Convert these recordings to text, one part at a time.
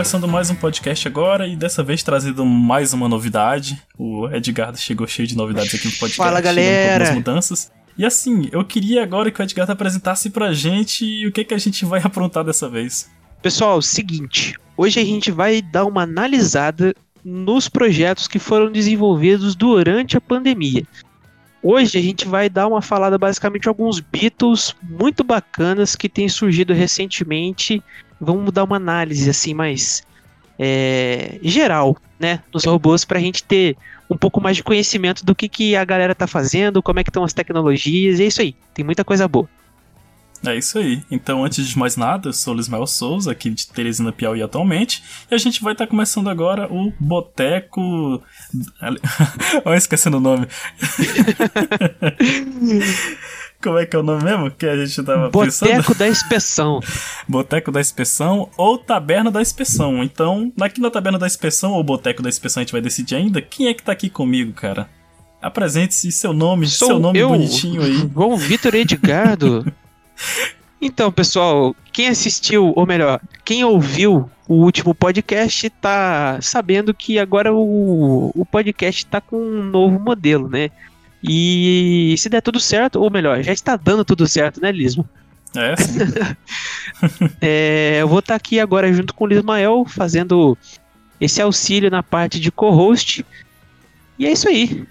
Começando mais um podcast agora e dessa vez trazendo mais uma novidade. O Edgar chegou cheio de novidades aqui no podcast. Fala galera! Mudanças. E assim, eu queria agora que o Edgar apresentasse pra gente o que, que a gente vai aprontar dessa vez. Pessoal, seguinte, hoje a gente vai dar uma analisada nos projetos que foram desenvolvidos durante a pandemia. Hoje a gente vai dar uma falada basicamente alguns Beatles muito bacanas que têm surgido recentemente. Vamos dar uma análise assim mais é, geral, né, nos robôs para a gente ter um pouco mais de conhecimento do que, que a galera tá fazendo, como é que estão as tecnologias, e é isso aí. Tem muita coisa boa. É isso aí. Então, antes de mais nada, eu sou o Lismael Souza, aqui de Teresina Piauí atualmente, e a gente vai estar tá começando agora o Boteco. Olha, esquecendo o nome. Como é que é o nome mesmo que a gente tava Boteco pensando? Boteco da Inspeção. Boteco da Inspeção ou Taberna da Inspeção. Então, aqui na Taberna da Inspeção ou Boteco da Inspeção a gente vai decidir ainda quem é que tá aqui comigo, cara. Apresente-se seu nome, Sou seu nome eu, bonitinho aí. João Vitor Edgardo. Então, pessoal, quem assistiu, ou melhor, quem ouviu o último podcast tá sabendo que agora o, o podcast tá com um novo modelo, né? E se der tudo certo, ou melhor, já está dando tudo certo, né, Lismo? É, sim. é, eu vou estar aqui agora junto com o Lismael fazendo esse auxílio na parte de co-host. E é isso aí.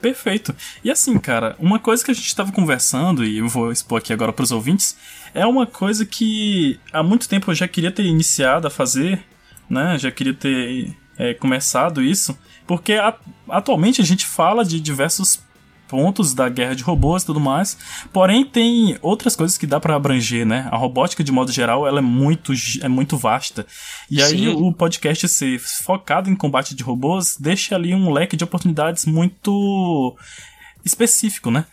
Perfeito. E assim, cara, uma coisa que a gente estava conversando, e eu vou expor aqui agora para os ouvintes, é uma coisa que há muito tempo eu já queria ter iniciado a fazer, né? Já queria ter é, começado isso, porque a, atualmente a gente fala de diversos pontos da guerra de robôs e tudo mais. Porém, tem outras coisas que dá para abranger, né? A robótica, de modo geral, ela é muito, é muito vasta. E Sim. aí, o podcast ser focado em combate de robôs deixa ali um leque de oportunidades muito específico, né?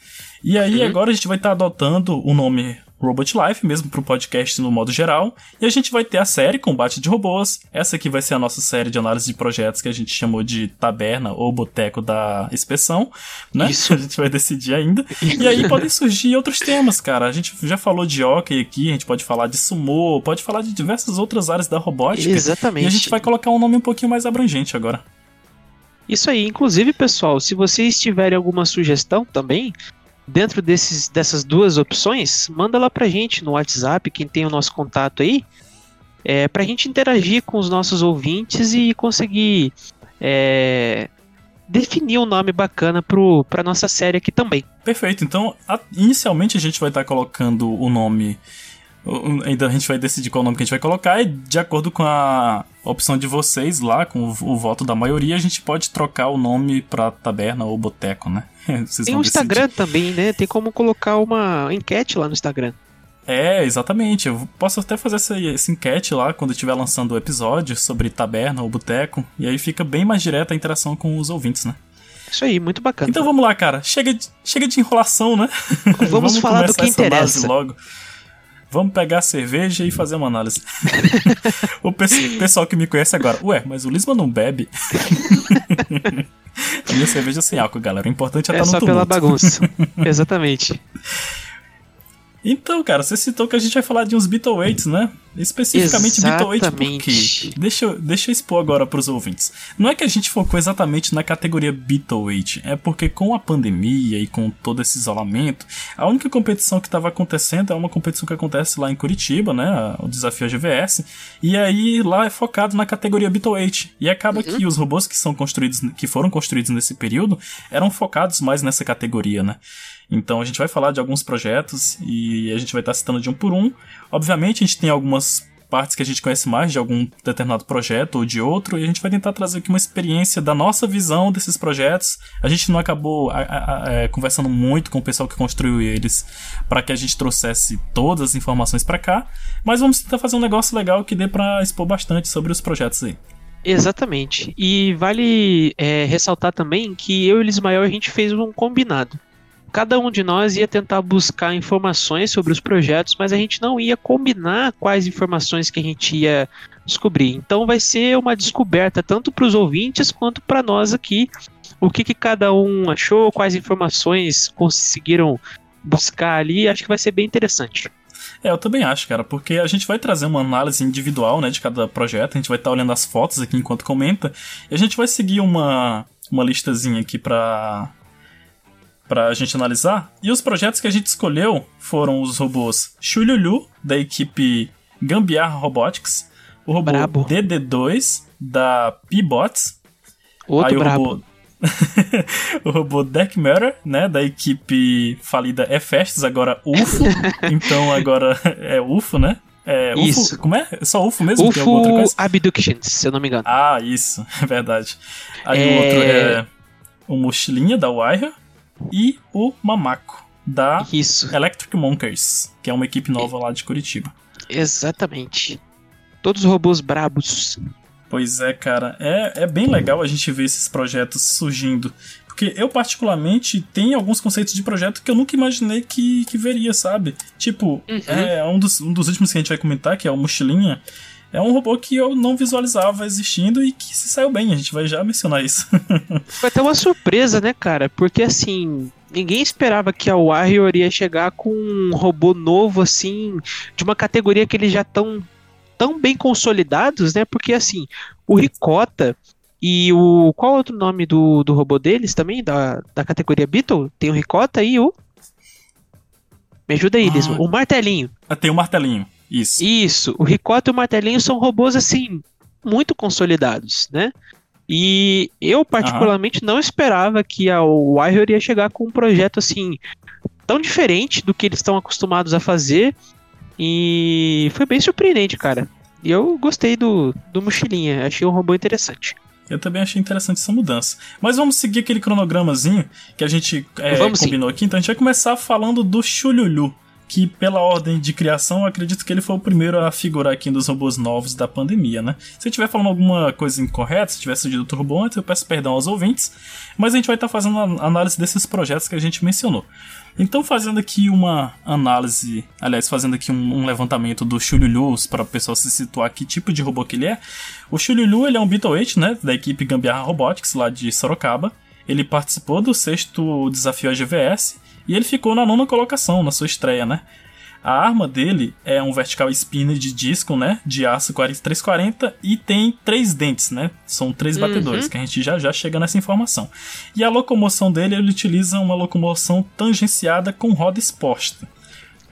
E aí, uhum. agora a gente vai estar tá adotando o nome Robot Life, mesmo pro podcast no modo geral. E a gente vai ter a série Combate de Robôs. Essa aqui vai ser a nossa série de análise de projetos que a gente chamou de Taberna ou Boteco da Inspeção, né? Isso. A gente vai decidir ainda. E aí podem surgir outros temas, cara. A gente já falou de hockey aqui, a gente pode falar de sumo, pode falar de diversas outras áreas da robótica. Exatamente. E a gente vai colocar um nome um pouquinho mais abrangente agora. Isso aí, inclusive, pessoal, se vocês tiverem alguma sugestão também, dentro desses, dessas duas opções, manda lá pra gente no WhatsApp, quem tem o nosso contato aí, é, pra gente interagir com os nossos ouvintes e conseguir é, definir um nome bacana pro, pra nossa série aqui também. Perfeito, então a, inicialmente a gente vai estar tá colocando o nome Ainda a gente vai decidir qual nome que a gente vai colocar e de acordo com a opção de vocês lá, com o, o voto da maioria, a gente pode trocar o nome pra taberna ou boteco, né? Vocês Tem o Instagram também, né? Tem como colocar uma enquete lá no Instagram. É, exatamente. Eu posso até fazer essa, essa enquete lá quando estiver lançando o episódio sobre taberna ou boteco. E aí fica bem mais direta a interação com os ouvintes, né? Isso aí, muito bacana. Então vamos lá, cara. Chega de, chega de enrolação, né? Vamos, vamos falar do que interessa. Logo. Vamos pegar a cerveja e fazer uma análise. o pessoal que me conhece agora, ué, mas o Lisma não bebe. Minha cerveja sem álcool, galera. O importante é, é estar tá no tumulto. só pela bagunça. Exatamente. Então, cara, você citou que a gente vai falar de uns Beatleweights, né? Especificamente Beatleweight porque deixa, eu, deixa eu expor agora para os ouvintes. Não é que a gente focou exatamente na categoria Beatleweight, é porque com a pandemia e com todo esse isolamento, a única competição que estava acontecendo é uma competição que acontece lá em Curitiba, né? O desafio GVS. E aí lá é focado na categoria Beatleweight. E acaba uhum. que os robôs que são construídos, que foram construídos nesse período, eram focados mais nessa categoria, né? Então a gente vai falar de alguns projetos e a gente vai estar citando de um por um. Obviamente a gente tem algumas partes que a gente conhece mais de algum determinado projeto ou de outro, e a gente vai tentar trazer aqui uma experiência da nossa visão desses projetos. A gente não acabou a, a, a, é, conversando muito com o pessoal que construiu eles para que a gente trouxesse todas as informações para cá, mas vamos tentar fazer um negócio legal que dê para expor bastante sobre os projetos aí. Exatamente. E vale é, ressaltar também que eu e o Lismael a gente fez um combinado cada um de nós ia tentar buscar informações sobre os projetos, mas a gente não ia combinar quais informações que a gente ia descobrir. Então vai ser uma descoberta tanto para os ouvintes quanto para nós aqui. O que, que cada um achou, quais informações conseguiram buscar ali, acho que vai ser bem interessante. É, eu também acho, cara, porque a gente vai trazer uma análise individual, né, de cada projeto, a gente vai estar tá olhando as fotos aqui enquanto comenta, e a gente vai seguir uma, uma listazinha aqui pra, pra gente analisar. E os projetos que a gente escolheu foram os robôs Chululu, da equipe Gambiarra Robotics, o robô Brabo. DD2, da P-Bots, Outro Aí brabo. o robô o robô Deck Matter, né, da equipe falida é Festus, agora UFO. então agora é UFO, né? É, UFO, isso. Como é? é só UFO mesmo? UFO Abductions, se eu não me engano. Ah, isso, é verdade. Aí é... o outro é o Mochilinha, da Wire, e o Mamaco, da isso. Electric Monkers, que é uma equipe nova lá de Curitiba. Exatamente. Todos robôs brabos. Pois é, cara. É, é bem legal a gente ver esses projetos surgindo. Porque eu, particularmente, tenho alguns conceitos de projeto que eu nunca imaginei que, que veria, sabe? Tipo, uhum. é um dos, um dos últimos que a gente vai comentar, que é o Mochilinha. É um robô que eu não visualizava existindo e que se saiu bem, a gente vai já mencionar isso. Foi até uma surpresa, né, cara? Porque assim, ninguém esperava que a Warrior ia chegar com um robô novo, assim, de uma categoria que eles já estão tão bem consolidados, né? Porque assim, o Ricota e o. Qual é outro nome do, do robô deles também? Da, da categoria Beetle? Tem o Ricota e o. Me ajuda aí, ah, O martelinho. Ah, tem o martelinho. Isso. Isso. O Ricota e o martelinho são robôs assim, muito consolidados, né? E eu, particularmente, não esperava que a Warrior ia chegar com um projeto assim tão diferente do que eles estão acostumados a fazer e foi bem surpreendente, cara. E eu gostei do, do mochilinha, achei um robô interessante. Eu também achei interessante essa mudança. Mas vamos seguir aquele cronogramazinho que a gente é, combinou sim. aqui. Então a gente vai começar falando do Chululu, que pela ordem de criação, acredito que ele foi o primeiro a figurar aqui dos robôs novos da pandemia, né? Se eu estiver falando alguma coisa incorreta, se tiver surgido robô antes, eu peço perdão aos ouvintes. Mas a gente vai estar fazendo a análise desses projetos que a gente mencionou. Então, fazendo aqui uma análise, aliás, fazendo aqui um, um levantamento do Chululu para o pessoal se situar que tipo de robô que ele é. O Chululu ele é um Beetle 8, né, da equipe Gambiarra Robotics, lá de Sorocaba. Ele participou do sexto desafio AGVS e ele ficou na nona colocação na sua estreia, né? A arma dele é um vertical spinner de disco, né? De aço 4340 e tem três dentes, né? São três uhum. batedores, que a gente já já chega nessa informação. E a locomoção dele, ele utiliza uma locomoção tangenciada com roda exposta.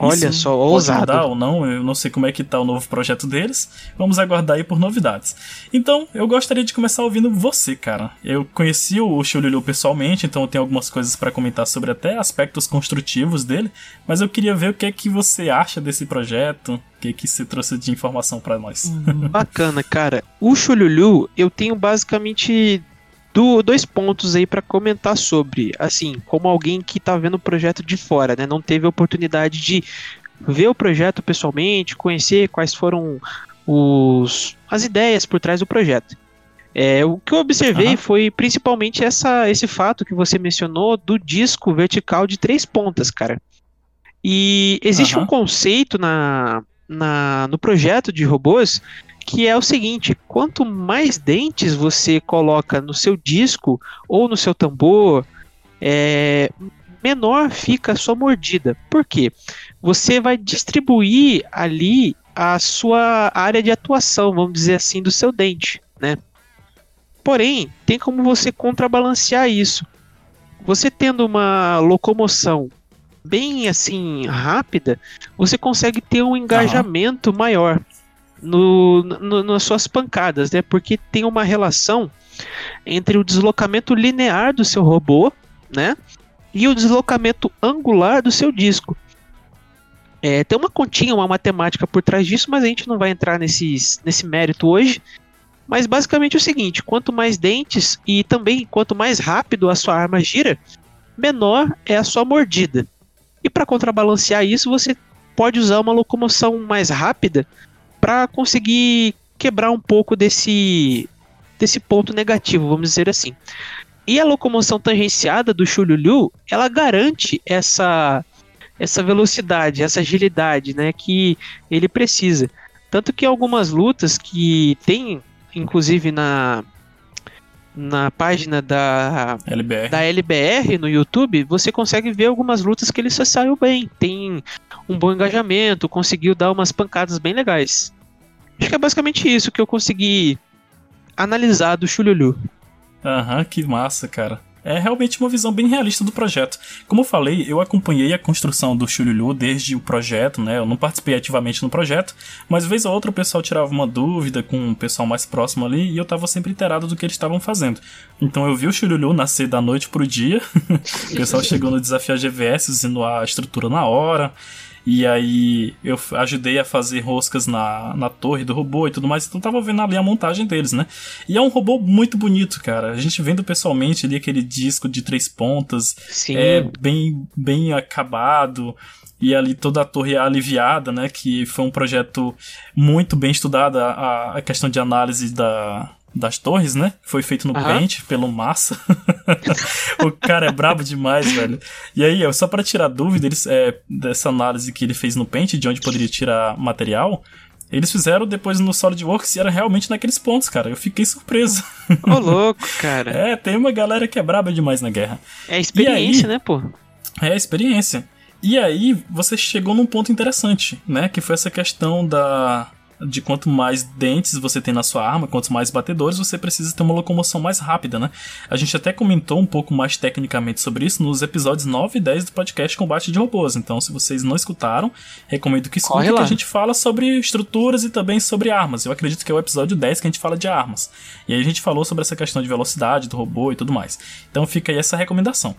Olha só, ousado. Ou não, eu não sei como é que tá o novo projeto deles. Vamos aguardar aí por novidades. Então, eu gostaria de começar ouvindo você, cara. Eu conheci o Chululu pessoalmente, então eu tenho algumas coisas para comentar sobre até aspectos construtivos dele, mas eu queria ver o que é que você acha desse projeto, o que é que você trouxe de informação para nós. Bacana, cara. O Chululu, eu tenho basicamente do, dois pontos aí para comentar sobre, assim, como alguém que tá vendo o projeto de fora, né, não teve a oportunidade de ver o projeto pessoalmente, conhecer quais foram os, as ideias por trás do projeto. É, o que eu observei uhum. foi principalmente essa, esse fato que você mencionou do disco vertical de três pontas, cara. E existe uhum. um conceito na, na, no projeto de robôs que é o seguinte: quanto mais dentes você coloca no seu disco ou no seu tambor, é, menor fica a sua mordida. Por quê? Você vai distribuir ali a sua área de atuação, vamos dizer assim, do seu dente, né? Porém, tem como você contrabalancear isso. Você tendo uma locomoção bem assim rápida, você consegue ter um engajamento uhum. maior no, no, nas suas pancadas, né? Porque tem uma relação entre o deslocamento linear do seu robô, né? E o deslocamento angular do seu disco. É, tem uma continha, uma matemática por trás disso, mas a gente não vai entrar nesses, nesse mérito hoje. Mas basicamente é o seguinte: quanto mais dentes e também quanto mais rápido a sua arma gira, menor é a sua mordida. E para contrabalancear isso, você pode usar uma locomoção mais rápida para conseguir quebrar um pouco desse, desse ponto negativo, vamos dizer assim. E a locomoção tangenciada do Chululu, ela garante essa essa velocidade, essa agilidade, né, que ele precisa. Tanto que algumas lutas que tem, inclusive na na página da LBR. da LBR no YouTube, você consegue ver algumas lutas que ele só saiu bem. Tem um bom engajamento, conseguiu dar umas pancadas bem legais. Acho que é basicamente isso que eu consegui analisar do Chululu. Aham, uhum, que massa, cara. É realmente uma visão bem realista do projeto. Como eu falei, eu acompanhei a construção do Chululu desde o projeto, né? Eu não participei ativamente no projeto, mas vez ou outra o pessoal tirava uma dúvida com o pessoal mais próximo ali e eu tava sempre inteirado do que eles estavam fazendo. Então eu vi o Chululu nascer da noite pro dia. o pessoal chegou no desafio GVS usando a estrutura na hora. E aí eu ajudei a fazer roscas na, na torre do robô e tudo mais. Então tava vendo ali a montagem deles, né? E é um robô muito bonito, cara. A gente vendo pessoalmente ali aquele disco de três pontas. Sim. É bem, bem acabado e ali toda a torre aliviada, né? Que foi um projeto muito bem estudado, a, a questão de análise da, das torres, né? Foi feito no uhum. Paint pelo Massa. o cara é brabo demais, velho. E aí, só para tirar dúvida eles, é, dessa análise que ele fez no Paint, de onde poderia tirar material, eles fizeram depois no SolidWorks e era realmente naqueles pontos, cara. Eu fiquei surpreso. Ô, louco, cara. é, tem uma galera que é braba demais na guerra. É experiência, aí, né, pô? É experiência. E aí, você chegou num ponto interessante, né? Que foi essa questão da de quanto mais dentes você tem na sua arma, quanto mais batedores, você precisa ter uma locomoção mais rápida, né? A gente até comentou um pouco mais tecnicamente sobre isso nos episódios 9 e 10 do podcast Combate de Robôs. Então, se vocês não escutaram, recomendo que escutem, que a gente fala sobre estruturas e também sobre armas. Eu acredito que é o episódio 10 que a gente fala de armas. E aí a gente falou sobre essa questão de velocidade do robô e tudo mais. Então fica aí essa recomendação.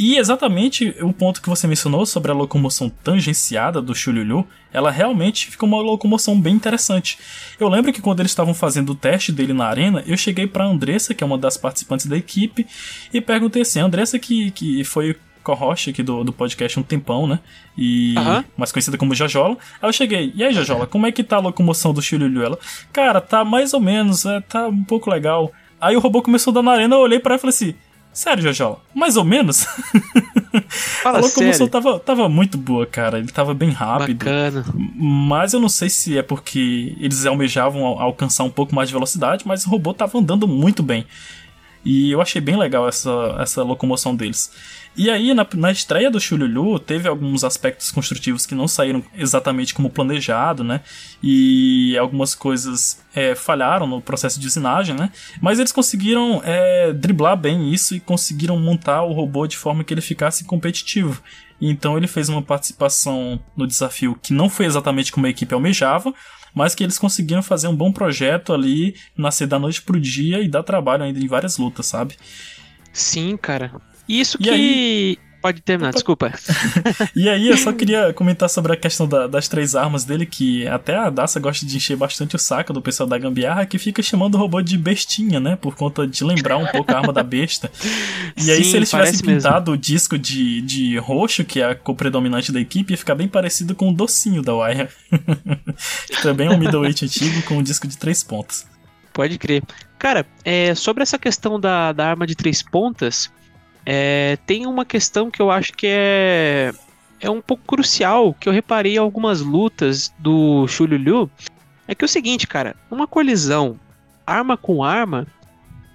E exatamente o ponto que você mencionou sobre a locomoção tangenciada do Chululu, ela realmente fica uma locomoção bem interessante. Eu lembro que quando eles estavam fazendo o teste dele na arena, eu cheguei para Andressa, que é uma das participantes da equipe, e perguntei assim: Andressa, que, que foi co-host aqui do, do podcast um tempão, né? E uhum. mais conhecida como Jojola. Aí eu cheguei, e aí, Jojola, como é que tá a locomoção do Chululu? Ela, cara, tá mais ou menos, é, tá um pouco legal. Aí o robô começou a dar na arena, eu olhei para ela e falei assim: Sério, Jojola, mais ou menos. Fala a locomoção tava, tava muito boa, cara. Ele tava bem rápido. Bacana. Mas eu não sei se é porque eles almejavam alcançar um pouco mais de velocidade, mas o robô tava andando muito bem. E eu achei bem legal essa, essa locomoção deles. E aí, na, na estreia do Chululu, teve alguns aspectos construtivos que não saíram exatamente como planejado, né? E algumas coisas é, falharam no processo de usinagem, né? Mas eles conseguiram é, driblar bem isso e conseguiram montar o robô de forma que ele ficasse competitivo. Então ele fez uma participação no desafio que não foi exatamente como a equipe almejava, mas que eles conseguiram fazer um bom projeto ali, nascer da noite pro dia e dar trabalho ainda em várias lutas, sabe? Sim, cara. Isso e que. Aí... Pode terminar, desculpa. e aí, eu só queria comentar sobre a questão da, das três armas dele, que até a Daça gosta de encher bastante o saco do pessoal da gambiarra, que fica chamando o robô de bestinha, né? Por conta de lembrar um pouco a arma da besta. E Sim, aí, se eles tivessem pintado mesmo. o disco de, de roxo, que é a cor predominante da equipe, ia ficar bem parecido com o docinho da Wire. Também é um middleweight antigo com um disco de três pontas. Pode crer. Cara, é, sobre essa questão da, da arma de três pontas, é, tem uma questão que eu acho que é, é um pouco crucial, que eu reparei algumas lutas do Shululu, é que é o seguinte, cara, uma colisão arma com arma,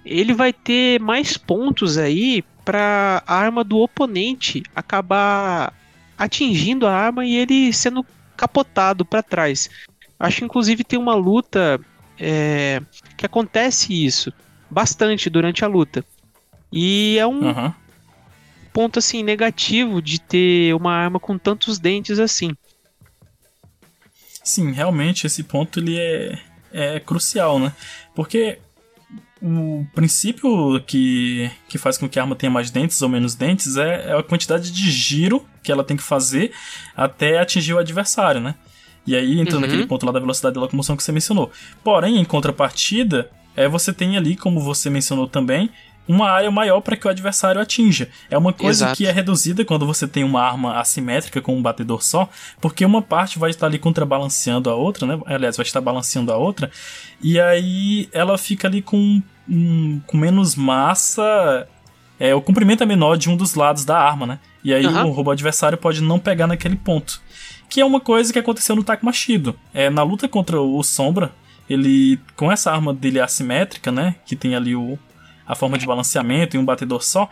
ele vai ter mais pontos aí para a arma do oponente acabar atingindo a arma e ele sendo capotado para trás. Acho inclusive tem uma luta é, que acontece isso bastante durante a luta. E é um uhum. ponto assim negativo de ter uma arma com tantos dentes assim. Sim, realmente esse ponto ele é, é crucial, né? Porque o princípio que, que faz com que a arma tenha mais dentes ou menos dentes é, é a quantidade de giro que ela tem que fazer até atingir o adversário, né? E aí entra uhum. naquele ponto lá da velocidade de locomoção que você mencionou. Porém, em contrapartida, é, você tem ali, como você mencionou também, uma área maior para que o adversário atinja. É uma coisa Exato. que é reduzida quando você tem uma arma assimétrica com um batedor só, porque uma parte vai estar ali contrabalanceando a outra, né? Aliás, vai estar balanceando a outra, e aí ela fica ali com, um, com menos massa. É, o comprimento é menor de um dos lados da arma, né? E aí uhum. o robô adversário pode não pegar naquele ponto. Que é uma coisa que aconteceu no Takmashido. É, na luta contra o Sombra, ele com essa arma dele assimétrica, né, que tem ali o, a forma de balanceamento e um batedor só,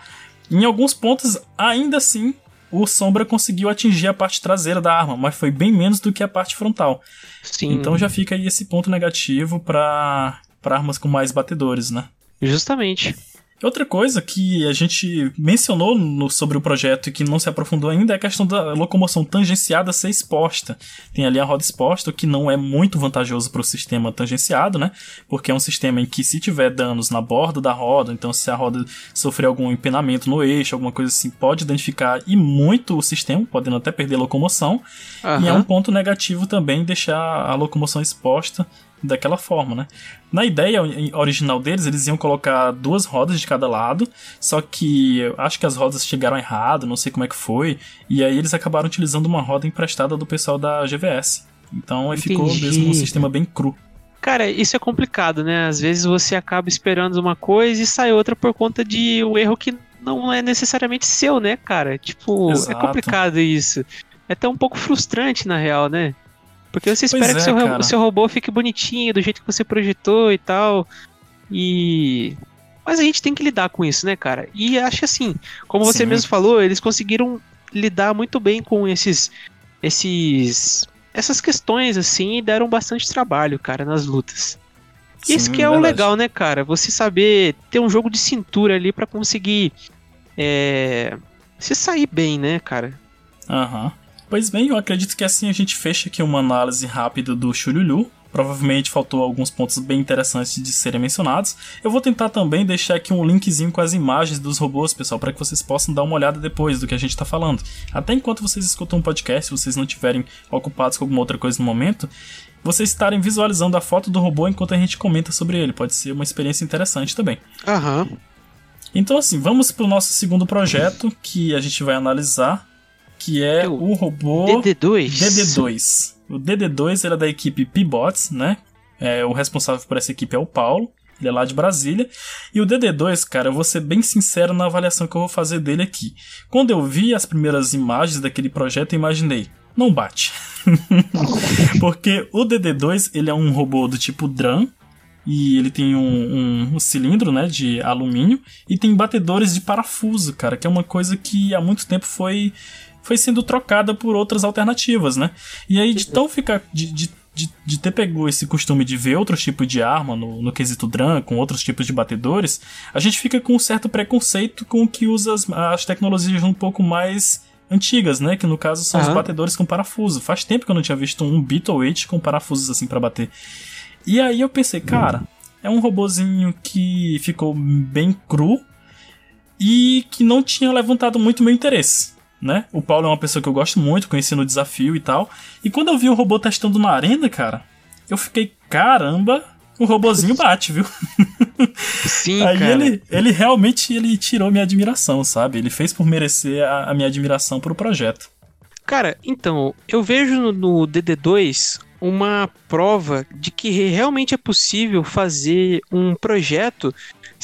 em alguns pontos, ainda assim, o Sombra conseguiu atingir a parte traseira da arma, mas foi bem menos do que a parte frontal. Sim. Então já fica aí esse ponto negativo para armas com mais batedores, né? Justamente. Outra coisa que a gente mencionou no, sobre o projeto e que não se aprofundou ainda é a questão da locomoção tangenciada ser exposta. Tem ali a roda exposta, o que não é muito vantajoso para o sistema tangenciado, né? Porque é um sistema em que se tiver danos na borda da roda, então se a roda sofrer algum empenamento no eixo, alguma coisa assim, pode danificar e muito o sistema, podendo até perder a locomoção. Uhum. E é um ponto negativo também deixar a locomoção exposta daquela forma, né? Na ideia original deles, eles iam colocar duas rodas de cada lado, só que acho que as rodas chegaram errado, não sei como é que foi, e aí eles acabaram utilizando uma roda emprestada do pessoal da GVS. Então aí ficou mesmo um sistema bem cru. Cara, isso é complicado, né? Às vezes você acaba esperando uma coisa e sai outra por conta de um erro que não é necessariamente seu, né, cara? Tipo, é Exato. é complicado isso. É até um pouco frustrante, na real, né? Porque você espera é, que seu, seu robô fique bonitinho, do jeito que você projetou e tal. E. Mas a gente tem que lidar com isso, né, cara? E acho assim, como você Sim. mesmo falou, eles conseguiram lidar muito bem com esses. esses. essas questões, assim, e deram bastante trabalho, cara, nas lutas. E Sim, esse que é verdade. o legal, né, cara? Você saber ter um jogo de cintura ali para conseguir. É, se sair bem, né, cara? Aham. Uhum. Pois bem, eu acredito que assim a gente fecha aqui uma análise rápida do Chululu. Provavelmente faltou alguns pontos bem interessantes de serem mencionados. Eu vou tentar também deixar aqui um linkzinho com as imagens dos robôs, pessoal, para que vocês possam dar uma olhada depois do que a gente está falando. Até enquanto vocês escutam um podcast, se vocês não estiverem ocupados com alguma outra coisa no momento, vocês estarem visualizando a foto do robô enquanto a gente comenta sobre ele. Pode ser uma experiência interessante também. Aham. Então, assim, vamos para o nosso segundo projeto que a gente vai analisar que é o, o robô DD2. DD2. O DD2 ele é da equipe Pibots, né? É, o responsável por essa equipe é o Paulo. Ele é lá de Brasília. E o DD2, cara, eu vou ser bem sincero na avaliação que eu vou fazer dele aqui. Quando eu vi as primeiras imagens daquele projeto, eu imaginei, não bate. Porque o DD2, ele é um robô do tipo Drum, e ele tem um, um, um, cilindro né, de alumínio e tem batedores de parafuso, cara, que é uma coisa que há muito tempo foi foi sendo trocada por outras alternativas, né? E aí, de tão ficar. De, de, de, de ter pegou esse costume de ver outros tipos de arma no, no quesito DRAM, com outros tipos de batedores, a gente fica com um certo preconceito com o que usa as, as tecnologias um pouco mais antigas, né? Que no caso são uhum. os batedores com parafuso. Faz tempo que eu não tinha visto um Beetle 8 com parafusos assim para bater. E aí eu pensei, cara, é um robozinho que ficou bem cru e que não tinha levantado muito meu interesse né? O Paulo é uma pessoa que eu gosto muito, conheci no desafio e tal. E quando eu vi o robô testando na arena, cara, eu fiquei, caramba, o robozinho bate, viu? Sim, Aí cara. ele, ele realmente ele tirou minha admiração, sabe? Ele fez por merecer a, a minha admiração pro projeto. Cara, então, eu vejo no, no DD2 uma prova de que realmente é possível fazer um projeto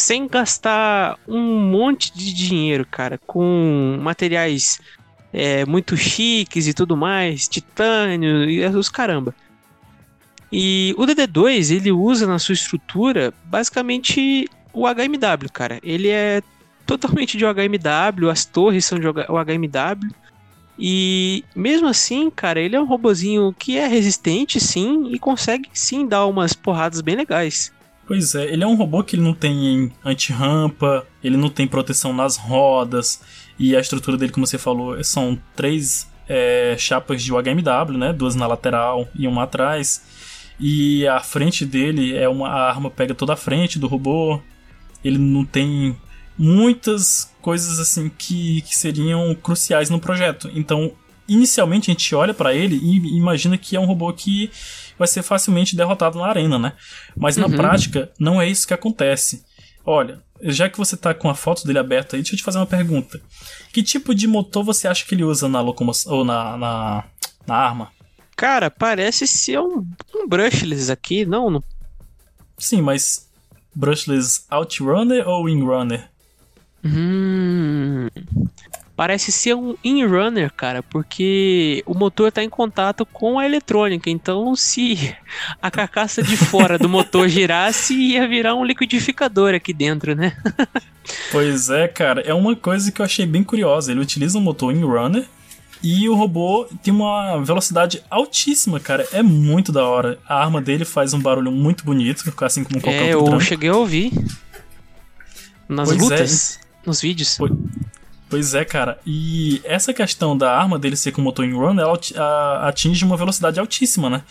sem gastar um monte de dinheiro, cara, com materiais é, muito chiques e tudo mais, titânio e os caramba. E o DD2 ele usa na sua estrutura basicamente o HMW, cara. Ele é totalmente de HMW, as torres são de HMW. E mesmo assim, cara, ele é um robozinho que é resistente sim e consegue sim dar umas porradas bem legais. Pois é, ele é um robô que ele não tem anti-rampa, ele não tem proteção nas rodas, e a estrutura dele, como você falou, são três é, chapas de UHMW, né? Duas na lateral e uma atrás. E a frente dele é uma a arma pega toda a frente do robô. Ele não tem muitas coisas assim que, que seriam cruciais no projeto. Então, inicialmente a gente olha para ele e imagina que é um robô que vai ser facilmente derrotado na arena, né? Mas uhum. na prática, não é isso que acontece. Olha, já que você tá com a foto dele aberta aí, deixa eu te fazer uma pergunta. Que tipo de motor você acha que ele usa na locomoção ou na, na, na arma? Cara, parece ser um, um brushless aqui, não? Sim, mas brushless outrunner ou inrunner? Hum, parece ser um in-runner, cara, porque o motor está em contato com a eletrônica. Então, se a carcaça de fora do motor girasse, ia virar um liquidificador aqui dentro, né? Pois é, cara, é uma coisa que eu achei bem curiosa. Ele utiliza um motor em runner e o robô tem uma velocidade altíssima, cara. É muito da hora. A arma dele faz um barulho muito bonito, assim como qualquer é, outro eu drone. cheguei a ouvir nas Pois é. lutas, nos vídeos. Pois- Pois é, cara. E essa questão da arma dele ser com motor em run, ela atinge uma velocidade altíssima, né?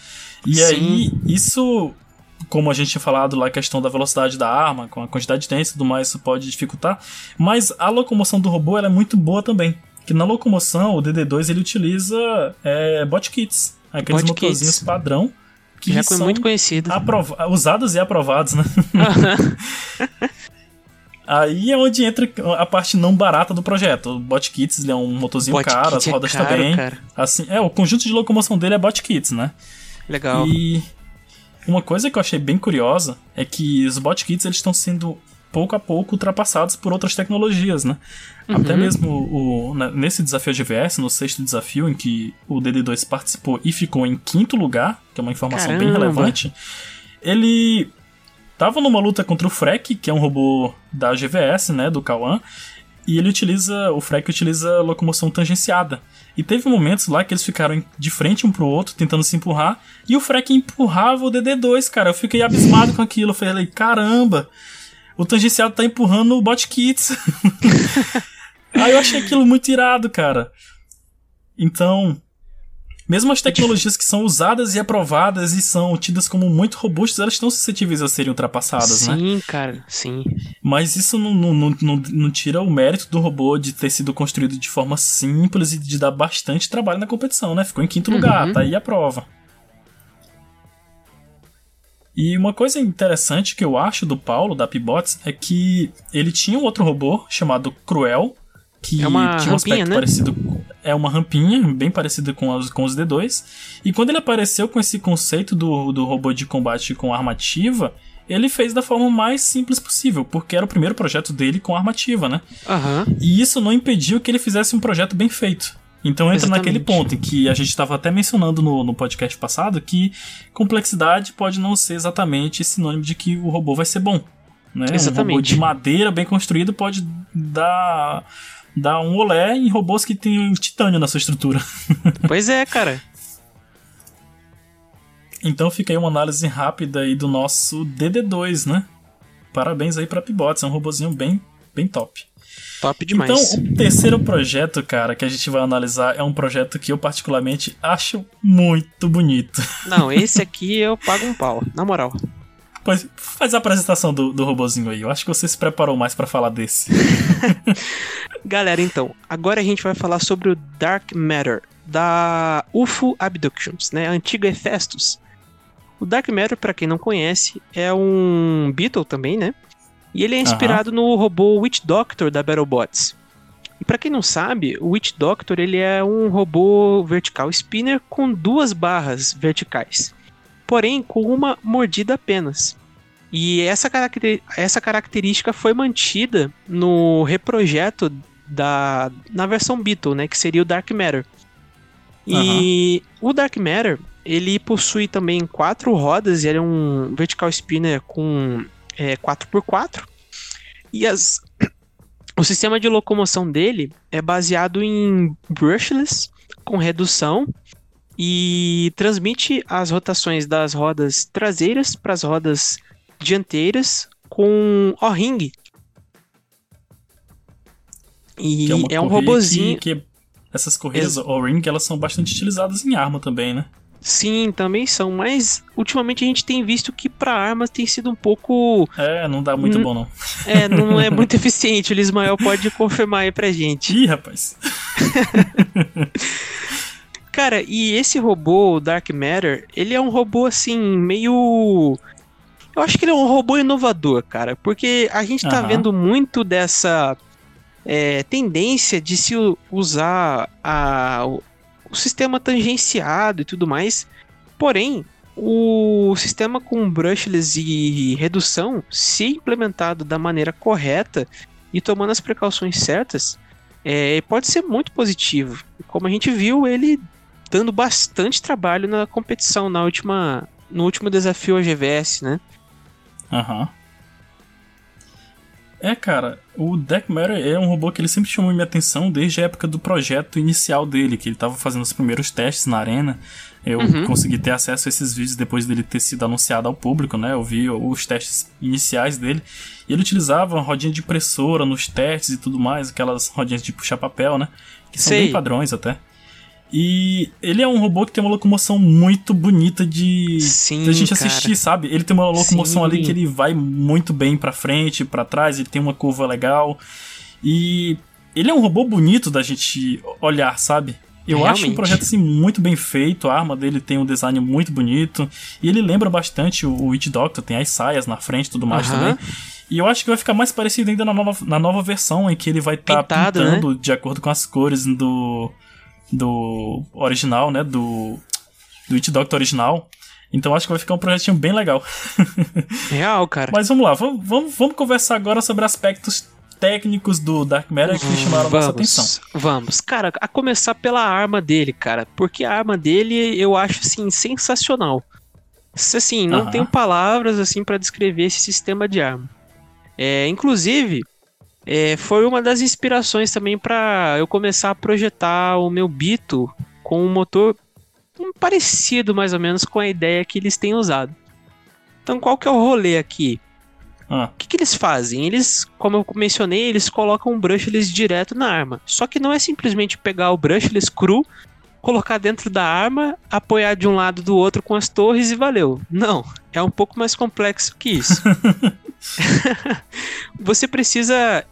E Sim. aí, isso, como a gente tinha falado lá, a questão da velocidade da arma, com a quantidade de tempo e tudo mais, isso pode dificultar. Mas a locomoção do robô é muito boa também. Que na locomoção, o DD2 ele utiliza é, botkits, aqueles Botkits. motorzinhos padrão. Que Já foi são muito conhecido. aprova- usados e aprovados, né? Aí é onde entra a parte não barata do projeto. O Botkits é um motorzinho Botkit caro, as é rodas caro, também. cara. Assim, é, o conjunto de locomoção dele é Botkits, né? Legal. E uma coisa que eu achei bem curiosa é que os botkits eles estão sendo pouco a pouco ultrapassados por outras tecnologias, né? Até Uhum. mesmo o, na- nesse desafio GVS, no sexto desafio, em que o DD2 participou e ficou em quinto lugar, que é uma informação bem Caramba. relevante, ele tava numa luta contra o Frek, que é um robô da GVS, né, do Kawan, e ele utiliza, o Frek utiliza locomoção tangenciada. E teve momentos lá que eles ficaram de frente um pro outro, tentando se empurrar, e o Frek empurrava o DD2, cara. Eu fiquei abismado com aquilo. Eu falei, caramba, o tangenciado tá empurrando o Botkits. Aí eu achei aquilo muito irado, cara. Então, mesmo as tecnologias que são usadas e aprovadas e são tidas como muito robustas, elas estão suscetíveis a serem ultrapassadas, né? sim, cara, sim. Mas isso não, não, não, não, tira o mérito do robô de ter sido construído de forma simples e de dar bastante trabalho na competição, né? Ficou em quinto lugar, Uhum. tá aí a prova. E uma coisa interessante que eu acho do Paulo, da Pibots, é que ele tinha um outro robô chamado Cruel, que É uma tinha um aspecto rampinha, né? parecido com- É uma rampinha, bem parecida com os, com os D2. E quando ele apareceu com esse conceito do, do robô de combate com arma ativa, ele fez da forma mais simples possível, porque era o primeiro projeto dele com arma ativa, né? Aham. E isso não impediu que ele fizesse um projeto bem feito. Então entra Exatamente. naquele ponto em que a gente estava até mencionando no, no podcast passado que complexidade pode não ser exatamente sinônimo de que o robô vai ser bom. Né? Um robô Exatamente. de madeira bem construído pode dar, dar um olé em robôs que têm titânio na sua estrutura. Pois é, cara. Então fica aí uma análise rápida aí do nosso DD2, né? Parabéns aí pra Pibots, é um robozinho bem, bem top. Top demais. Então, o terceiro projeto, cara, que a gente vai analisar é um projeto que eu particularmente acho muito bonito. Não, esse aqui eu pago um pau, na moral. Pois faz a apresentação do, do robozinho aí. Eu acho que você se preparou mais pra falar desse. Galera, então, agora a gente vai falar sobre o Dark Matter da UFO Abductions, né? A antiga Hephaestus. O Dark Matter, pra quem não conhece, é um Beetle também, né? E ele é inspirado no robô Witch Doctor da BattleBots. E pra quem não sabe, o Witch Doctor ele é um robô vertical spinner com duas barras verticais, porém com uma mordida apenas. E essa, caracter- essa característica foi mantida no reprojeto da na versão Beetle, né, que seria o Dark Matter. E o Dark Matter, ele possui também quatro rodas, e ele é um vertical spinner com é, 4x4. E as, o sistema de locomoção dele é baseado em brushless, com redução, e transmite as rotações das rodas traseiras para as rodas dianteiras com O-ring. E é, é um robozinho. Que, que essas correias O-Ring, elas são bastante utilizadas em arma também, né? Sim, também são, mas ultimamente a gente tem visto que para armas tem sido um pouco. É, não dá muito Hum. bom não. É, não é muito eficiente. O Lismael pode confirmar aí pra gente. Ih, rapaz. Cara, e esse robô, o Dark Matter, ele é um robô assim, meio. Eu acho que ele é um robô inovador, cara, porque a gente tá Aham. vendo muito dessa é, tendência de se usar a, o, o sistema tangenciado e tudo mais. Porém, o sistema com brushless e redução, se implementado da maneira correta e tomando as precauções certas, é, pode ser muito positivo. Como a gente viu, ele dando bastante trabalho na competição na última, no último desafio AGVS, né? Aham. É, cara, o Dark Matter é um robô que ele sempre chamou minha atenção desde a época do projeto inicial dele, que ele tava fazendo os primeiros testes na arena. Eu uhum. consegui ter acesso a esses vídeos depois dele ter sido anunciado ao público, né? Eu vi os testes iniciais dele. E ele utilizava uma rodinha de impressora nos testes e tudo mais, aquelas rodinhas de puxar papel, né? Que são Sei. bem padrões até. E ele é um robô que tem uma locomoção muito bonita de, Sim, de a gente cara. assistir, sabe? Ele tem uma locomoção Sim. ali que ele vai muito bem para frente, para trás, ele tem uma curva legal. E ele é um robô bonito da gente olhar, sabe? Eu Realmente. acho um projeto assim muito bem feito, a arma dele tem um design muito bonito e ele lembra bastante o, o Witch Doctor, tem as saias na frente e tudo mais também. E eu acho que vai ficar mais parecido ainda na nova, na nova versão, em que ele vai estar Pintado, né? pintando de acordo com as cores do, do original, né? Do, do It Doctor original. Então acho que vai ficar um projetinho bem legal. Real, cara. Mas vamos lá, vamos, vamos, vamos conversar agora sobre aspectos técnicos do Dark Matter que chamaram a nossa atenção. Vamos. Cara, a começar pela arma dele, cara. Porque a arma dele eu acho, assim, sensacional. Se, Assim, não Aham. tenho palavras, assim, pra descrever esse sistema de arma. É, inclusive, é, foi uma das inspirações também pra eu começar a projetar o meu Bito com um motor parecido, mais ou menos, com a ideia que eles têm usado. Então, qual que é o rolê aqui? Ah, O que, que eles fazem? Eles, como eu mencionei, eles colocam um brushless direto na arma. Só que não é simplesmente pegar o brushless cru, colocar dentro da arma, apoiar de um lado do outro com as torres e valeu. Não, é um pouco mais complexo que isso. Você precisa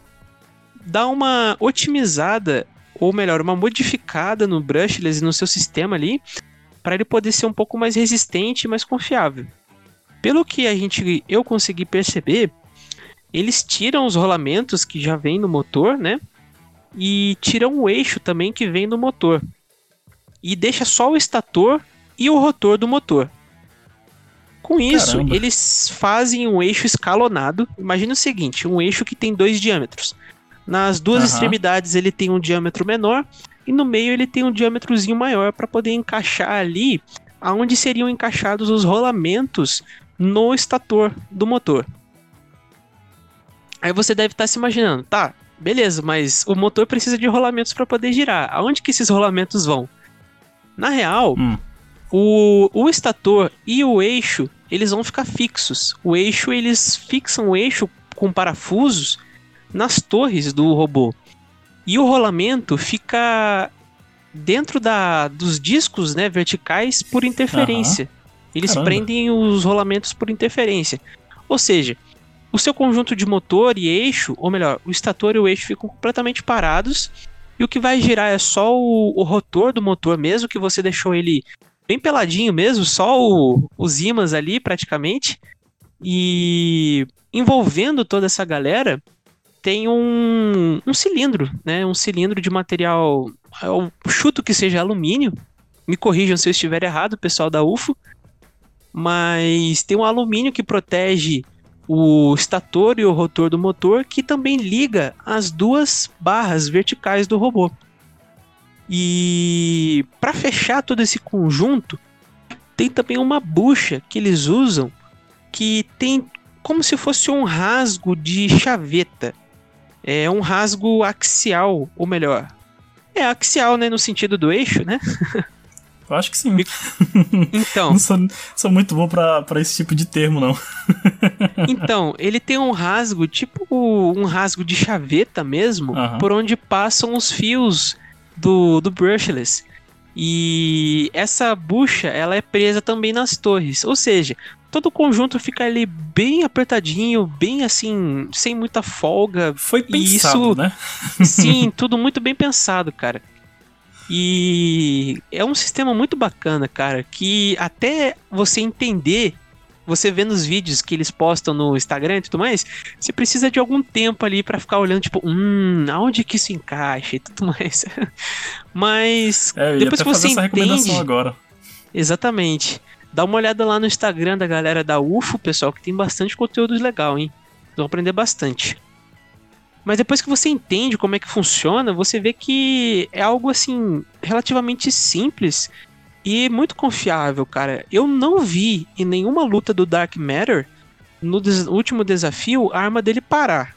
dar uma otimizada, ou melhor, uma modificada no brushless e no seu sistema ali, para ele poder ser um pouco mais resistente e mais confiável. Pelo que a gente, eu consegui perceber, eles tiram os rolamentos que já vem no motor, né? E tiram o eixo também que vem no motor. E deixa só o estator e o rotor do motor. Com isso, Caramba. eles fazem um eixo escalonado. Imagina o seguinte, um eixo que tem dois diâmetros. Nas duas Aham. extremidades ele tem um diâmetro menor e no meio ele tem um diâmetrozinho maior para poder encaixar ali aonde seriam encaixados os rolamentos no estator do motor. Aí você deve estar se imaginando, tá, beleza, mas o motor precisa de rolamentos para poder girar. Aonde que esses rolamentos vão? Na real, Hum. o, o estator e o eixo, eles vão ficar fixos. O eixo, eles fixam o eixo com parafusos nas torres do robô. E o rolamento fica dentro da, dos discos né, verticais por interferência. Eles Caramba. prendem os rolamentos por interferência. Ou seja, o seu conjunto de motor e eixo, ou melhor, o estator e o eixo ficam completamente parados. E o que vai girar é só o, o rotor do motor mesmo, que você deixou ele bem peladinho mesmo, só o- os ímãs ali praticamente. E envolvendo toda essa galera, tem um, um cilindro, né? Um cilindro de material. Eu chuto que seja alumínio. Me corrijam se eu estiver errado, pessoal da UFO. Mas tem um alumínio que protege o estator e o rotor do motor, que também liga as duas barras verticais do robô. E para fechar todo esse conjunto, tem também uma bucha que eles usam que tem como se fosse um rasgo de chaveta. É um rasgo axial, ou melhor, é axial, né, no sentido do eixo, né? eu acho que sim. Então, Não sou, sou muito bom pra esse tipo de termo, não. então, ele tem um rasgo, tipo um rasgo de chaveta mesmo, Aham. por onde passam os fios do, do brushless. E essa bucha, ela é presa também nas torres. Ou seja, todo o conjunto fica ali bem apertadinho, bem assim, sem muita folga. Foi pensado, isso- né? Sim, tudo muito bem pensado, cara. E é um sistema muito bacana, cara, que até você entender, você vê nos vídeos que eles postam no Instagram e tudo mais, você precisa de algum tempo ali pra ficar olhando, tipo, hum, aonde que isso encaixa e tudo mais. Mas É, eu ia depois até que fazer você essa recomendação entende, agora. exatamente, dá uma olhada lá no Instagram da galera da UFO, pessoal, que tem bastante conteúdo legal, hein? Vão aprender bastante. Mas depois que você entende como é que funciona, você vê que é algo assim relativamente simples e muito confiável, cara. Eu não vi em nenhuma luta do Dark Matter no des- último desafio a arma dele parar.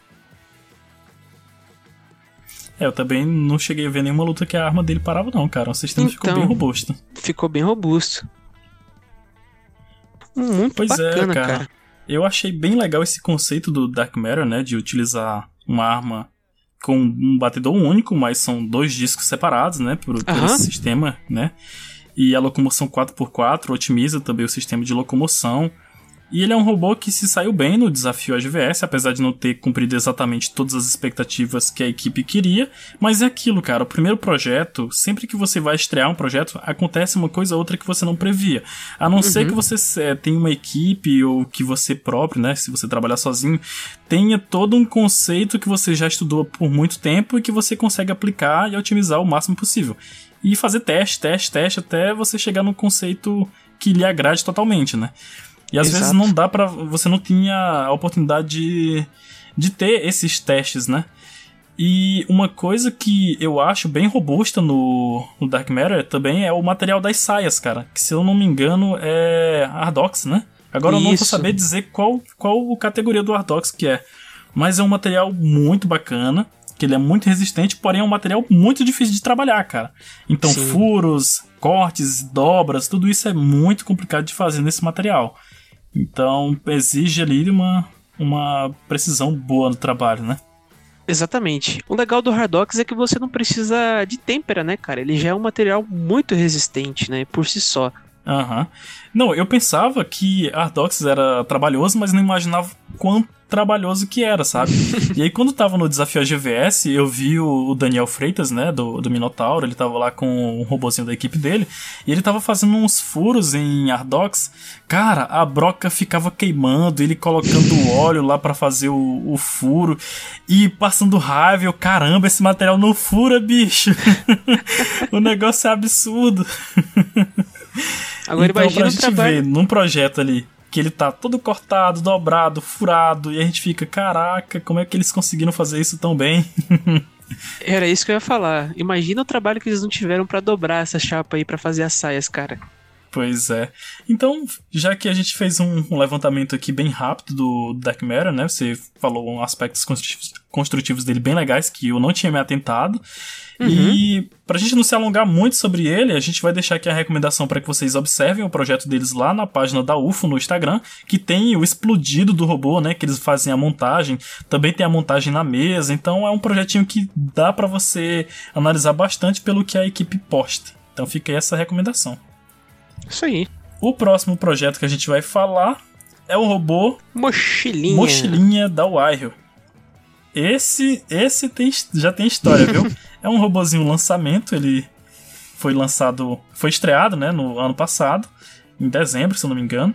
É, eu também não cheguei a ver nenhuma luta que a arma dele parava, não, cara. O sistema então, ficou bem robusto. Ficou bem robusto. Muito pois é, bacana, é, cara. cara. Eu achei bem legal esse conceito do Dark Matter, né? De utilizar uma arma com um batedor único, mas são dois discos separados, né? Por, por esse sistema, né? E a locomoção 4x4 otimiza também o sistema de locomoção. E ele é um robô que se saiu bem no desafio AGVS, apesar de não ter cumprido exatamente todas as expectativas que a equipe queria. Mas é aquilo, cara. O primeiro projeto, sempre que você vai estrear um projeto, acontece uma coisa ou outra que você não previa. A não uhum. ser que você é, tenha uma equipe ou que você próprio, né? Se você trabalhar sozinho, tenha todo um conceito que você já estudou por muito tempo e que você consegue aplicar e otimizar o máximo possível. E fazer teste, teste, teste, até você chegar no conceito que lhe agrade totalmente, né? E às Exato. vezes não dá para Você não tinha a oportunidade de, de ter esses testes, né? E uma coisa que eu acho bem robusta no, no Dark Matter também é o material das saias, cara. Que se eu não me engano é Ardox, né? Agora Isso. eu não vou saber dizer qual, qual categoria do Ardox que é. Mas é um material muito bacana, que ele é muito resistente, porém é um material muito difícil de trabalhar, cara. Então Sim. furos, cortes, dobras, tudo isso é muito complicado de fazer nesse material. Então exige ali uma, uma precisão boa no trabalho, né? Exatamente. O legal do Hardox é que você não precisa de têmpera, né, cara? Ele já é um material muito resistente, né, por si só. Aham. Uhum. Não, eu pensava que Hardox era trabalhoso, mas não imaginava quanto trabalhoso que era, sabe? e aí, quando tava no desafio GVS, eu vi o Daniel Freitas, né, do, do Minotauro, ele tava lá com um robôzinho da equipe dele, e ele tava fazendo uns furos em Ardox. Cara, a broca ficava queimando, ele colocando óleo lá para fazer o, o, furo, e passando raiva, eu, caramba, esse material não fura, bicho! o negócio é absurdo. Agora então, imagina pra gente trabalho... ver num projeto ali que ele tá todo cortado, dobrado, furado, e a gente fica, caraca, como é que eles conseguiram fazer isso tão bem? Era isso que eu ia falar. Imagina o trabalho que eles não tiveram para dobrar essa chapa aí para fazer as saias, cara. Pois é. Então, já que a gente fez um, um, levantamento aqui bem rápido do Dark Matter, né? Você falou aspectos construtivos, construtivos dele bem legais que eu não tinha me atentado. Uhum. E pra gente não se alongar muito sobre ele, a gente vai deixar aqui a recomendação para que vocês observem o projeto deles lá na página da UFO no Instagram, que tem o explodido do robô, né? Que eles fazem a montagem, também tem a montagem na mesa. Então é um projetinho que dá para você analisar bastante pelo que a equipe posta. Então fica aí essa recomendação. Isso aí. O próximo projeto que a gente vai falar é o robô Mochilinha, Mochilinha da Wire. Esse, esse tem, já tem história, viu? é um robozinho lançamento, ele foi lançado, foi estreado, né, no ano passado, em dezembro, se eu não me engano.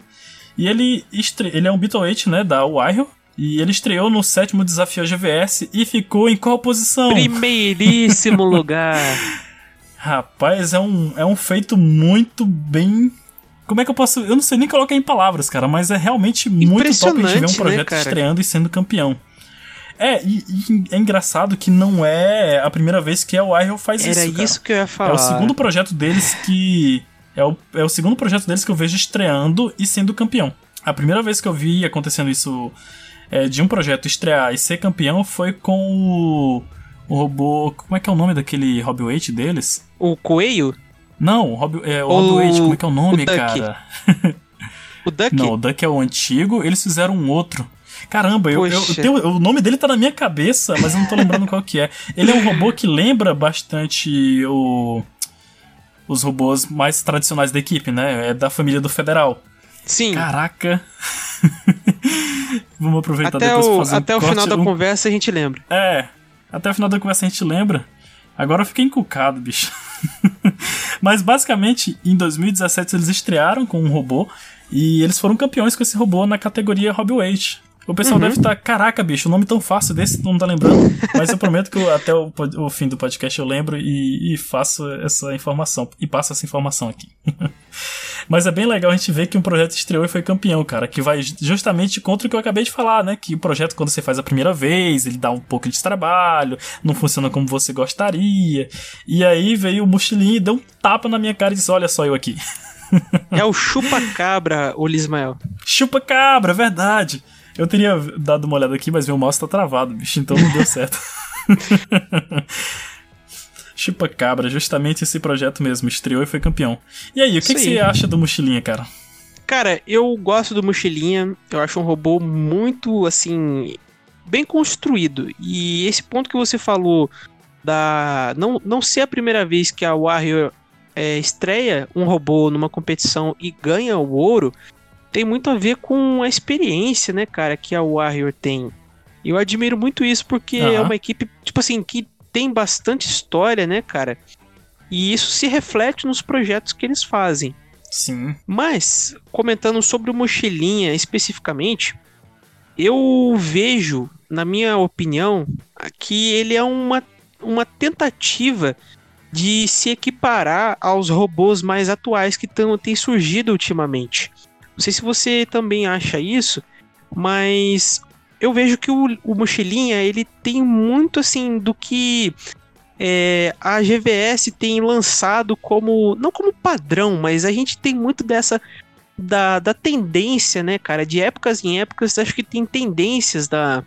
E ele, estre... ele é um Beetle né, da Wire, e ele estreou no sétimo desafio GVS e ficou em qual posição? Primeiríssimo lugar. Rapaz, é um, é um feito muito bem. Como é que eu posso. Eu não sei nem colocar em palavras, cara, mas é realmente muito top a gente ver um projeto né, estreando e sendo campeão. É, e, e, é engraçado que não é a primeira vez que a Wire faz Era isso. Era isso que eu ia falar. É o segundo projeto deles que. É o, é o segundo projeto deles que eu vejo estreando e sendo campeão. A primeira vez que eu vi acontecendo isso é, de um projeto estrear e ser campeão foi com o o robô. Como é que é o nome daquele Hobby deles? O Coelho? Não, o Hobby, é, o, o Hobby como é que é o nome, o cara? o Duck? Não, o Duck é o antigo, eles fizeram um outro. Caramba, eu, eu, eu tenho, o nome dele tá na minha cabeça, mas eu não tô lembrando qual que é. Ele é um robô que lembra bastante o, os robôs mais tradicionais da equipe, né? É da família do Federal. Sim. Caraca. Vamos aproveitar até depois o, fazer um Até corte, o final da um... conversa a gente lembra. É, até o final da conversa a gente lembra. Agora eu fiquei encucado, bicho. Mas basicamente, em 2017 eles estrearam com um robô e eles foram campeões com esse robô na categoria Hobby O pessoal uhum. deve estar, tá, caraca, bicho, o nome tão fácil desse, não tá lembrando. Mas eu prometo que eu, até o, o, fim do podcast eu lembro e, e faço essa informação, e passo essa informação aqui. Mas é bem legal a gente ver que um projeto estreou e foi campeão, cara. Que vai justamente contra o que eu acabei de falar, né? Que o projeto, quando você faz a primeira vez, ele dá um pouco de trabalho, não funciona como você gostaria. E aí veio o mochilinho e deu um tapa na minha cara e disse: Olha só eu aqui. É o chupa-cabra, o Lismael. Chupa-cabra, verdade. Eu teria dado uma olhada aqui, mas meu mouse tá travado, bicho, então não deu certo. Chupa cabra, justamente esse projeto mesmo, estreou e foi campeão. E aí, o que, que você acha do Mochilinha, cara? Cara, eu gosto do Mochilinha, eu acho um robô muito, assim, bem construído. E esse ponto que você falou da não, não ser a primeira vez que a Warrior é, estreia um robô numa competição e ganha o ouro, tem muito a ver com a experiência, né, cara, que a Warrior tem. Eu admiro muito isso porque uhum. é uma equipe, tipo assim, que tem bastante história, né, cara? E isso se reflete nos projetos que eles fazem. Sim. Mas, comentando sobre o Mochilinha especificamente, eu vejo, na minha opinião, que ele é uma, uma tentativa de se equiparar aos robôs mais atuais que têm surgido ultimamente. Não sei se você também acha isso, mas eu vejo que o, o Mochilinha ele tem muito assim do que é, a GVS tem lançado como não como padrão, mas a gente tem muito dessa da, da tendência, né, cara, de épocas em épocas, acho que tem tendências da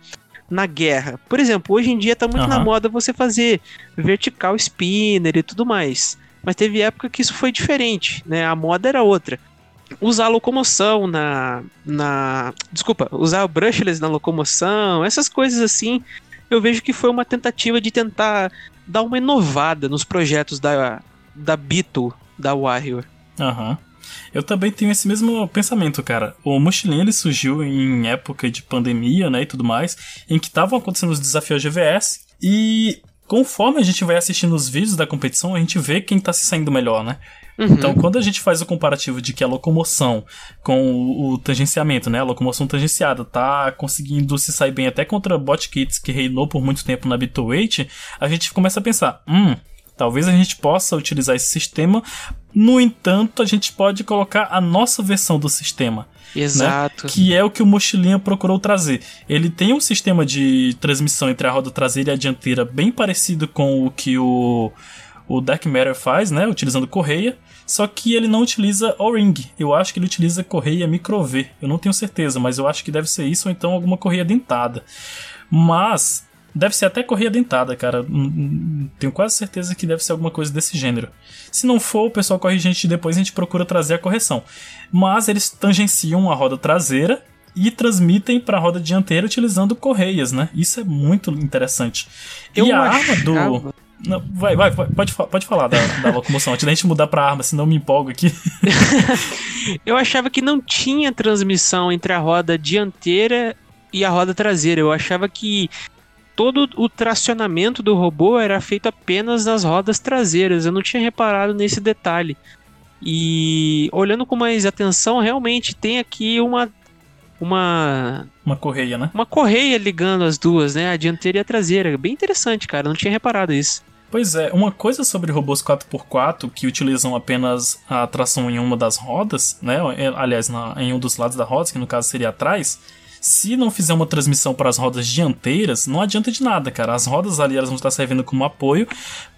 na guerra. Por exemplo, hoje em dia tá muito uhum. na moda você fazer vertical spinner e tudo mais. Mas teve época que isso foi diferente, né? A moda era outra usar a locomoção na, na. Desculpa, usar o brushless na locomoção, essas coisas assim, eu vejo que foi uma tentativa de tentar dar uma inovada nos projetos da, da Beetle, da Warrior. Aham. Uhum. Eu também tenho esse mesmo pensamento, cara. O mochilinho ele surgiu em época de pandemia, né, e tudo mais, em que estavam acontecendo os desafios GVS e conforme a gente vai assistindo os vídeos da competição, a gente vê quem tá se saindo melhor, né? Uhum. Então, quando a gente faz o comparativo de que a locomoção com o, o, tangenciamento, né, a locomoção tangenciada, tá conseguindo se sair bem até contra botkits que reinou por muito tempo na Bitweight, a gente começa a pensar, hum, talvez a gente possa utilizar esse sistema, no entanto, a gente pode colocar a nossa versão do sistema. Né, Exato. Né? Que é o que o Mochilinha procurou trazer. Ele tem um sistema de transmissão entre a roda traseira e a dianteira bem parecido com o que o, o Dark Matter faz, né? Utilizando correia. Só que ele não utiliza O-ring. Eu acho que ele utiliza correia micro V. Eu não tenho certeza, mas eu acho que deve ser isso ou então alguma correia dentada. Mas deve ser até correia dentada, cara. Tenho quase certeza que deve ser alguma coisa desse gênero. Se não for, o pessoal corrige a gente depois a gente procura trazer a correção. Mas eles tangenciam a roda traseira e transmitem para a roda dianteira utilizando correias, né? Isso é muito interessante. Eu e a arma do não, vai, vai, pode, pode falar da, da locomoção, antes da gente mudar pra arma, senão me empolgo aqui. eu achava que não tinha transmissão entre a roda dianteira e a roda traseira. Eu achava que todo o tracionamento do robô era feito apenas nas rodas traseiras. Eu não tinha reparado nesse detalhe. E olhando com mais atenção, realmente tem aqui uma uma uma correia, né? Uma correia ligando as duas, né? A dianteira e a traseira. Bem interessante, cara. Não tinha reparado isso. Pois é, uma coisa sobre robôs 4x4 que utilizam apenas a tração em uma das rodas, né? É, aliás, na, em um dos lados da roda, que no caso seria atrás. Se não fizer uma transmissão para as rodas dianteiras, não adianta de nada, cara. As rodas ali elas vão estar servindo como apoio,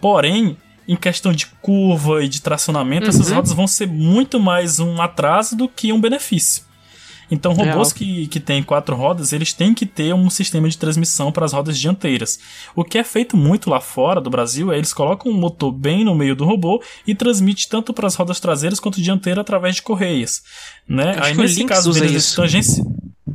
porém, em questão de curva e de tracionamento, uhum. essas rodas vão ser muito mais um atraso do que um benefício. Então, robôs que, que têm quatro rodas, eles têm que ter um sistema de transmissão para as rodas dianteiras. O que é feito muito lá fora do Brasil é eles colocam um motor bem no meio do robô e transmite tanto para as rodas traseiras quanto dianteira através de correias. Né? Aí, nesse caso deles, tangência.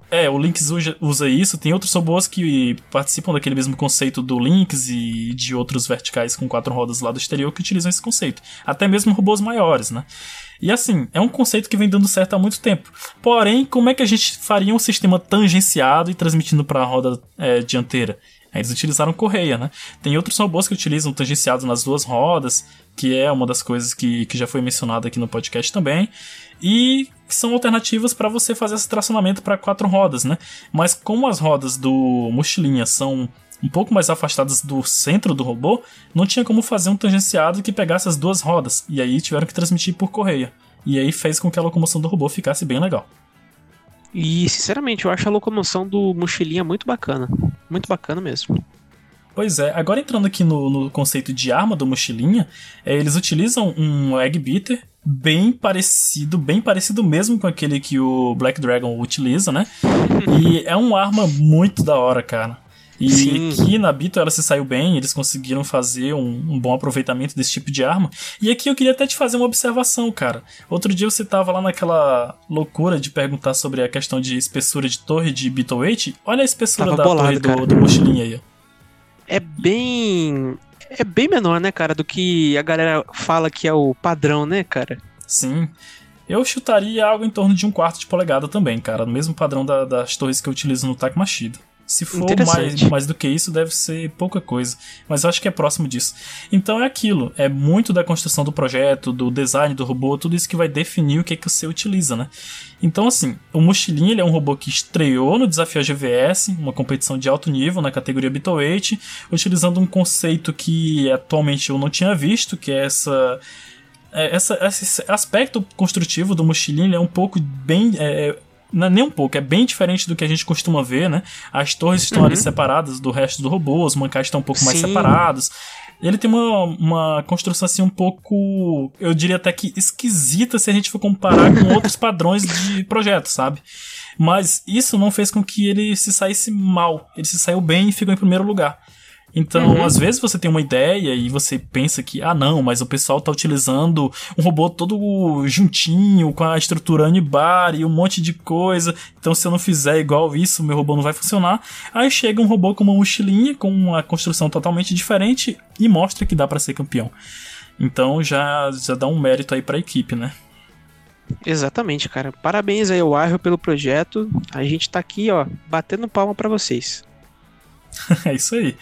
É, o Lynx usa, isso. Tem outros robôs que participam daquele mesmo conceito do Lynx e de outros verticais com quatro rodas lá do exterior que utilizam esse conceito. Até mesmo robôs maiores, né? E assim, é um conceito que vem dando certo há muito tempo. Porém, como é que a gente faria um sistema tangenciado e transmitindo para a roda é, dianteira? Eles utilizaram correia, né? Tem outros robôs que utilizam tangenciados nas duas rodas, que é uma das coisas que, que já foi mencionada aqui no podcast também. E são alternativas para você fazer esse tracionamento para quatro rodas, né? Mas como as rodas do mochilinha são um pouco mais afastadas do centro do robô, não tinha como fazer um tangenciado que pegasse as duas rodas, e aí tiveram que transmitir por correia. E aí fez com que a locomoção do robô ficasse bem legal. E, sinceramente, eu acho a locomoção do Mochilinha muito bacana. Muito bacana mesmo. Pois é, agora entrando aqui no, no conceito de arma do Mochilinha, é, eles utilizam um Egg Beater bem parecido, bem parecido mesmo com aquele que o Black Dragon utiliza, né? E é uma arma muito da hora, cara. E Sim. que na Bito ela se saiu bem, eles conseguiram fazer um, um, bom aproveitamento desse tipo de arma. E aqui eu queria até te fazer uma observação, cara. Outro dia você tava lá naquela loucura de perguntar sobre a questão de espessura de torre de Beetle 8. Olha a espessura tava da bolado, torre do, do mochilinha aí. É bem. É bem menor, né, cara, do que a galera fala que é o padrão, né, cara? Sim. Eu chutaria algo em torno de um quarto de polegada também, cara. No mesmo padrão da, das torres que eu utilizo no Tak Machida. Se for mais, mais do que isso, deve ser pouca coisa. Mas eu acho que é próximo disso. Então é aquilo. É muito da construção do projeto, do design do robô, tudo isso que vai definir o que, é que você utiliza, né? Então, assim, o Mochilinha ele é um robô que estreou no desafio GVS, uma competição de alto nível na categoria Bitweight, utilizando um conceito que atualmente eu não tinha visto, que é essa é, essa, esse aspecto construtivo do mochilinho é um pouco bem. É, é não é nem um pouco, é bem diferente do que a gente costuma ver, né? As torres estão uhum. ali separadas do resto do robô, os mancais estão um pouco Sim. mais separados. Ele tem uma, uma construção assim um pouco, eu diria até que esquisita se a gente for comparar com outros padrões de projeto, sabe? Mas isso não fez com que ele se saísse mal. Ele se saiu bem e ficou em primeiro lugar. Então, uhum. às vezes você tem uma ideia e você pensa que, ah, não, mas o pessoal tá utilizando um robô todo juntinho, com a estrutura anibar e um monte de coisa. Então, se eu não fizer igual isso, meu robô não vai funcionar. Aí chega um robô com uma mochilinha, com uma construção totalmente diferente e mostra que dá para ser campeão. Então, já, já dá um mérito aí pra equipe, né? Exatamente, cara. Parabéns aí ao Arro pelo projeto. A gente tá aqui, ó, batendo palma para vocês. é isso aí.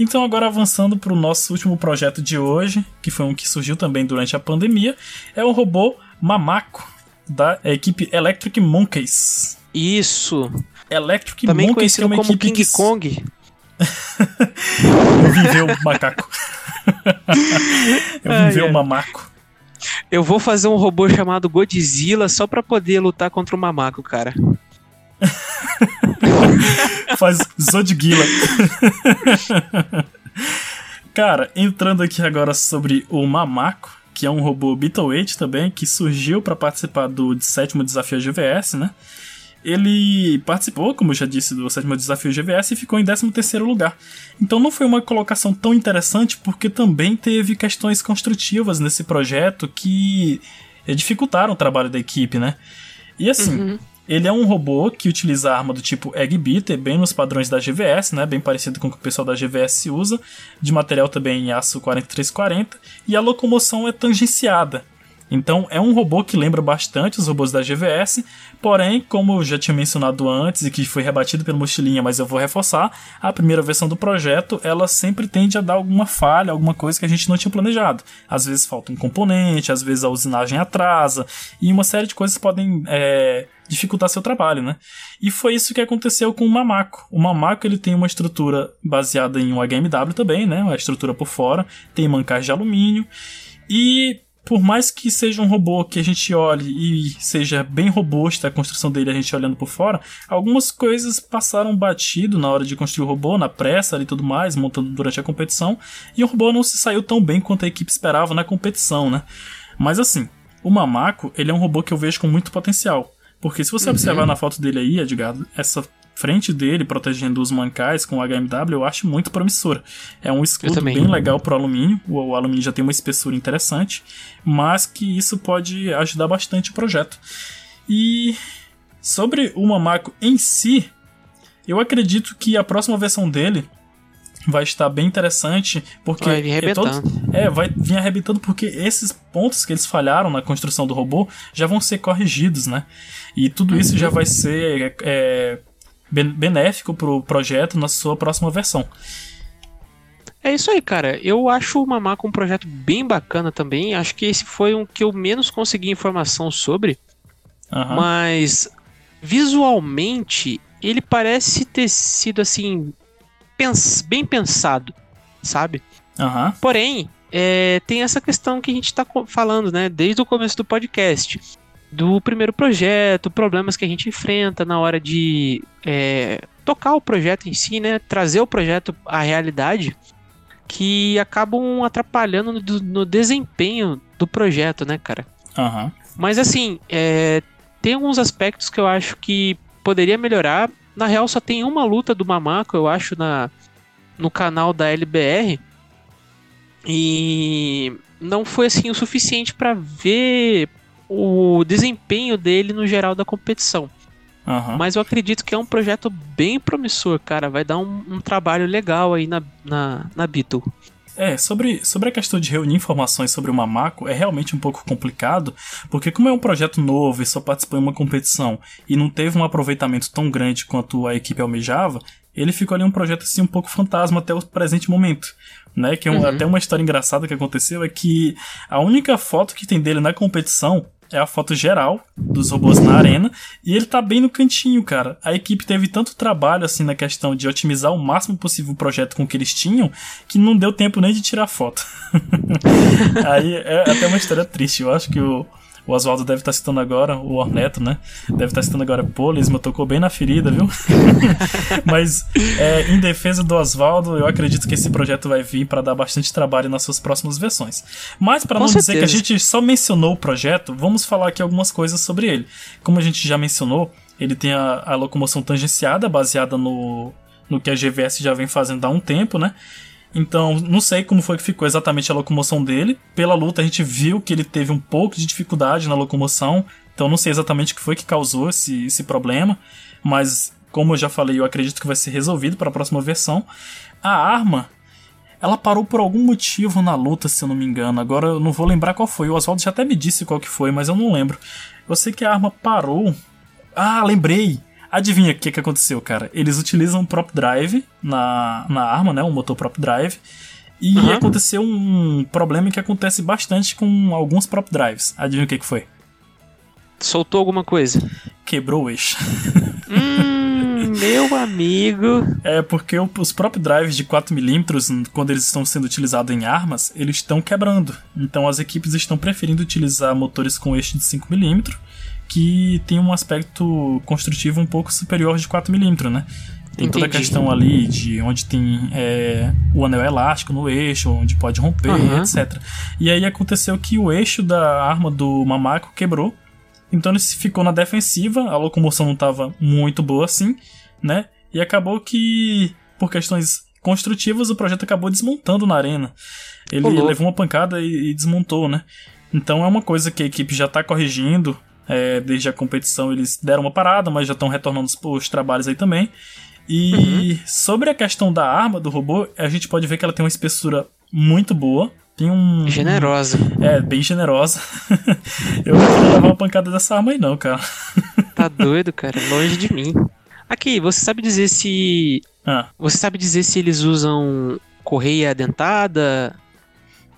Então, agora avançando para o nosso último projeto de hoje, que foi um que surgiu também durante a pandemia, é o robô Mamaco, da equipe Electric Monkeys. Isso! Electric também Monkeys, que é uma como equipe King que... Kong. Eu viveu o macaco. Eu viveu o mamaco. Eu vou fazer um robô chamado Godzilla só pra poder lutar contra o mamaco, cara. Faz Zodguila. Cara, entrando aqui agora sobre o Mamaco, que é um robô Beetleweight também, que surgiu para participar do sétimo desafio GVS, né? Ele participou, como eu já disse, do sétimo desafio GVS e ficou em 13 lugar. Então não foi uma colocação tão interessante porque também teve questões construtivas nesse projeto que dificultaram o trabalho da equipe, né? E assim, uhum. Ele é um robô que utiliza arma do tipo Egg Beater, bem nos padrões da GVS, né? Bem parecido com o que o pessoal da GVS usa, de material também em aço 4340, e a locomoção é tangenciada. Então é um robô que lembra bastante os robôs da GVS, porém, como eu já tinha mencionado antes e que foi rebatido pelo Mochilinha, mas eu vou reforçar, a primeira versão do projeto ela sempre tende a dar alguma falha, alguma coisa que a gente não tinha planejado. Às vezes falta um componente, às vezes a usinagem atrasa, e uma série de coisas podem é, dificultar seu trabalho, né? E foi isso que aconteceu com o Mamaco. O Mamaco ele tem uma estrutura baseada em um HMW também, né? Uma estrutura por fora, tem mancais de alumínio e por mais que seja um robô que a gente olhe e seja bem robusta a construção dele, a gente olhando por fora, algumas coisas passaram batido na hora de construir o robô, na pressa e tudo mais, montando durante a competição, e o robô não se saiu tão bem quanto a equipe esperava na competição, né? Mas assim, o Mamaco, ele é um robô que eu vejo com muito potencial. Porque se você uhum. observar na foto dele aí, Edgar, essa frente dele protegendo os mancais com o HMW eu acho muito promissora. É um escudo bem legal pro alumínio, o, o, alumínio já tem uma espessura interessante, mas que isso pode ajudar bastante o projeto. E sobre o Mamaco em si, eu acredito que a próxima versão dele vai estar bem interessante, porque vai vir arrebentando. É, todo, é, vai vir arrebentando porque esses pontos que eles falharam na construção do robô já vão ser corrigidos, né? E tudo isso já vai ser é, benéfico pro projeto na sua próxima versão. É isso aí, cara. Eu acho o Mamaco um projeto bem bacana também. Acho que esse foi um que eu menos consegui informação sobre. Uhum. Mas visualmente ele parece ter sido assim pens bem pensado, sabe? Uhum. Porém, é, tem essa questão que a gente está falando, né? Desde o começo do podcast do primeiro projeto, problemas que a gente enfrenta na hora de é, tocar o projeto em si, né? Trazer o projeto à realidade, que acabam atrapalhando no, no desempenho do projeto, né, cara? Uhum. Mas assim, é, tem alguns aspectos que eu acho que poderia melhorar. na real só tem uma luta do Mamaco, eu acho, na, no canal da LBR. E não foi assim o suficiente para ver o desempenho dele no geral da competição. Uhum. Mas eu acredito que é um projeto bem promissor, cara. Vai dar um, um trabalho legal aí na, na, na Beatle. É, sobre, sobre a questão de reunir informações sobre o Mamaco é realmente um pouco complicado, porque como é um projeto novo e só participou em uma competição e não teve um aproveitamento tão grande quanto a equipe almejava, ele ficou ali um projeto assim um pouco fantasma até o presente momento. Né, que é um, uhum. até uma história engraçada que aconteceu é que a única foto que tem dele na competição é a foto geral dos robôs na arena e ele tá bem no cantinho, cara. A equipe teve tanto trabalho assim na questão de otimizar o máximo possível o projeto com o que eles tinham que não deu tempo nem de tirar foto. Aí é até uma história triste. Eu acho que o, o Oswaldo deve estar tá citando agora, o Orneto, né? Deve estar tá citando agora, pô, Lisma tocou bem na ferida, viu? Mas, é, em defesa do Oswaldo, eu acredito que esse projeto vai vir para dar bastante trabalho nas suas próximas versões. Mas, para não certeza. dizer que a gente só mencionou o projeto, vamos falar aqui algumas coisas sobre ele. Como a gente já mencionou, ele tem a, a locomoção tangenciada, baseada no, no que a GVS já vem fazendo há um tempo, né? Então, não sei como foi que ficou exatamente a locomoção dele. Pela luta, a gente viu que ele teve um pouco de dificuldade na locomoção. Então, não sei exatamente o que foi que causou esse, esse problema. Mas, como eu já falei, eu acredito que vai ser resolvido para a próxima versão. A arma, ela parou por algum motivo na luta, se eu não me engano. Agora eu não vou lembrar qual foi. O Oswaldo já até me disse qual que foi, mas eu não lembro. Eu sei que a arma parou. Ah, lembrei! Adivinha o que, que aconteceu, cara? Eles utilizam prop drive na, na arma, né? Um motor prop drive. E uhum. aconteceu um problema que acontece bastante com alguns prop drives. Adivinha o que, que foi? Soltou alguma coisa? Quebrou o eixo. Hum, meu amigo. É porque os prop drives de 4mm, quando eles estão sendo utilizados em armas, eles estão quebrando. Então as equipes estão preferindo utilizar motores com eixo de 5mm que tem um aspecto construtivo um pouco superior de 4mm, né? Tem Entendi. toda a questão ali de onde tem é, o anel elástico no eixo, onde pode romper, uhum. etc. E aí aconteceu que o eixo da arma do Mamaco quebrou, então ele ficou na defensiva, a locomoção não estava muito boa assim, né? E acabou que, por questões construtivas, o projeto acabou desmontando na arena. Ele Olô. levou uma pancada e, e desmontou, né? Então é uma coisa que a equipe já está corrigindo, é, desde a competição eles deram uma parada, mas já estão retornando os, os, trabalhos aí também. E uhum. sobre a questão da arma do robô, a gente pode ver que ela tem uma espessura muito boa. Tem um. Generosa. É, bem generosa. Eu não queria levar uma pancada dessa arma aí, não, cara. Tá doido, cara. Longe de mim. Aqui, você sabe dizer se. Ah. Você sabe dizer se eles usam correia dentada?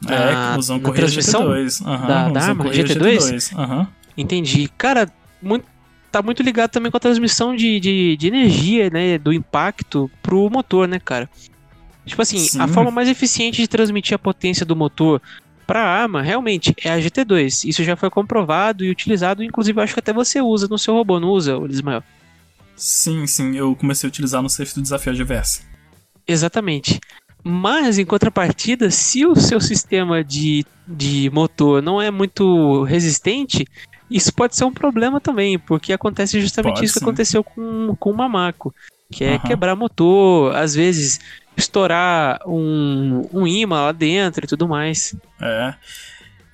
É, usam correia GT2. Uhum, da, da arma? GT2? GT2. Uhum. Entendi. Cara, muito, tá muito ligado também com a transmissão de, de, de energia, né? Do impacto pro motor, né, cara? Tipo assim, Sim. a forma mais eficiente de transmitir a potência do motor para a arma realmente é a GT2. Isso já foi comprovado e utilizado, inclusive acho que até você usa no seu robô, não usa, Ismael? Sim, sim, eu comecei a utilizar no safe do desafio GVS. Exatamente. Mas, em contrapartida, se o seu sistema de, de motor não é muito resistente, isso pode ser um problema também, porque acontece justamente pode, isso que aconteceu com, com o Mamaco, que é uhum. quebrar motor, às vezes estourar um, um imã lá dentro e tudo mais. É.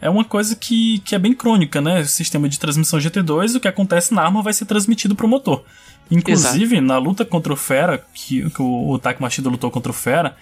É uma coisa que, que é bem crônica, né? O sistema de transmissão GT2, o que acontece na arma vai ser transmitido para o motor. Inclusive, Exato. na luta contra o Fera, que, que o, o Machida lutou contra o Fera,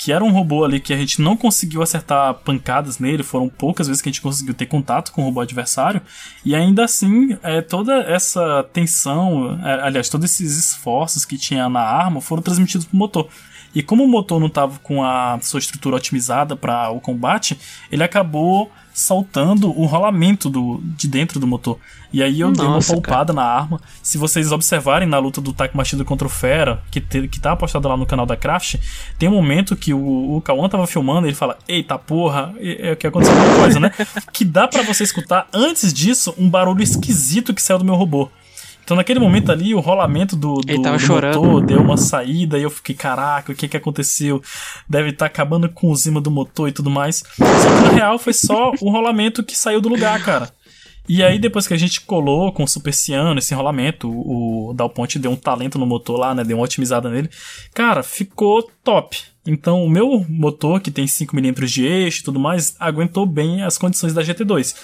que era um robô ali que a gente não conseguiu acertar pancadas nele, foram poucas vezes que a gente conseguiu ter contato com o robô adversário, e ainda assim, é, toda essa tensão, é, aliás, todos esses esforços que tinha na arma foram transmitidos pro motor. E como o motor não estava com a sua estrutura otimizada para o combate, ele acabou saltando o rolamento do, de dentro do motor. E aí eu Nossa, dei uma poupada na arma. Se vocês observarem na luta do Machida contra o Fera, que, te, que tá postado lá no canal da Craft, tem um momento que o, o Kawan tava filmando e ele fala: Eita porra, é, é que aconteceu alguma coisa, né? que dá para você escutar antes disso um barulho esquisito que saiu do meu robô. Então naquele momento ali, o rolamento do, do, do chorando. motor deu uma saída e eu fiquei, caraca, o que que aconteceu? Deve estar tá acabando com o zima do motor e tudo mais. Só que na real foi só o rolamento que saiu do lugar, cara. E aí, depois que a gente colou com o Super Ciano, esse enrolamento, o, o Dal Ponte deu um talento no motor lá, né? Deu uma otimizada nele. Cara, ficou top. Então, o meu motor, que tem 5mm de eixo e tudo mais, aguentou bem as condições da GT2.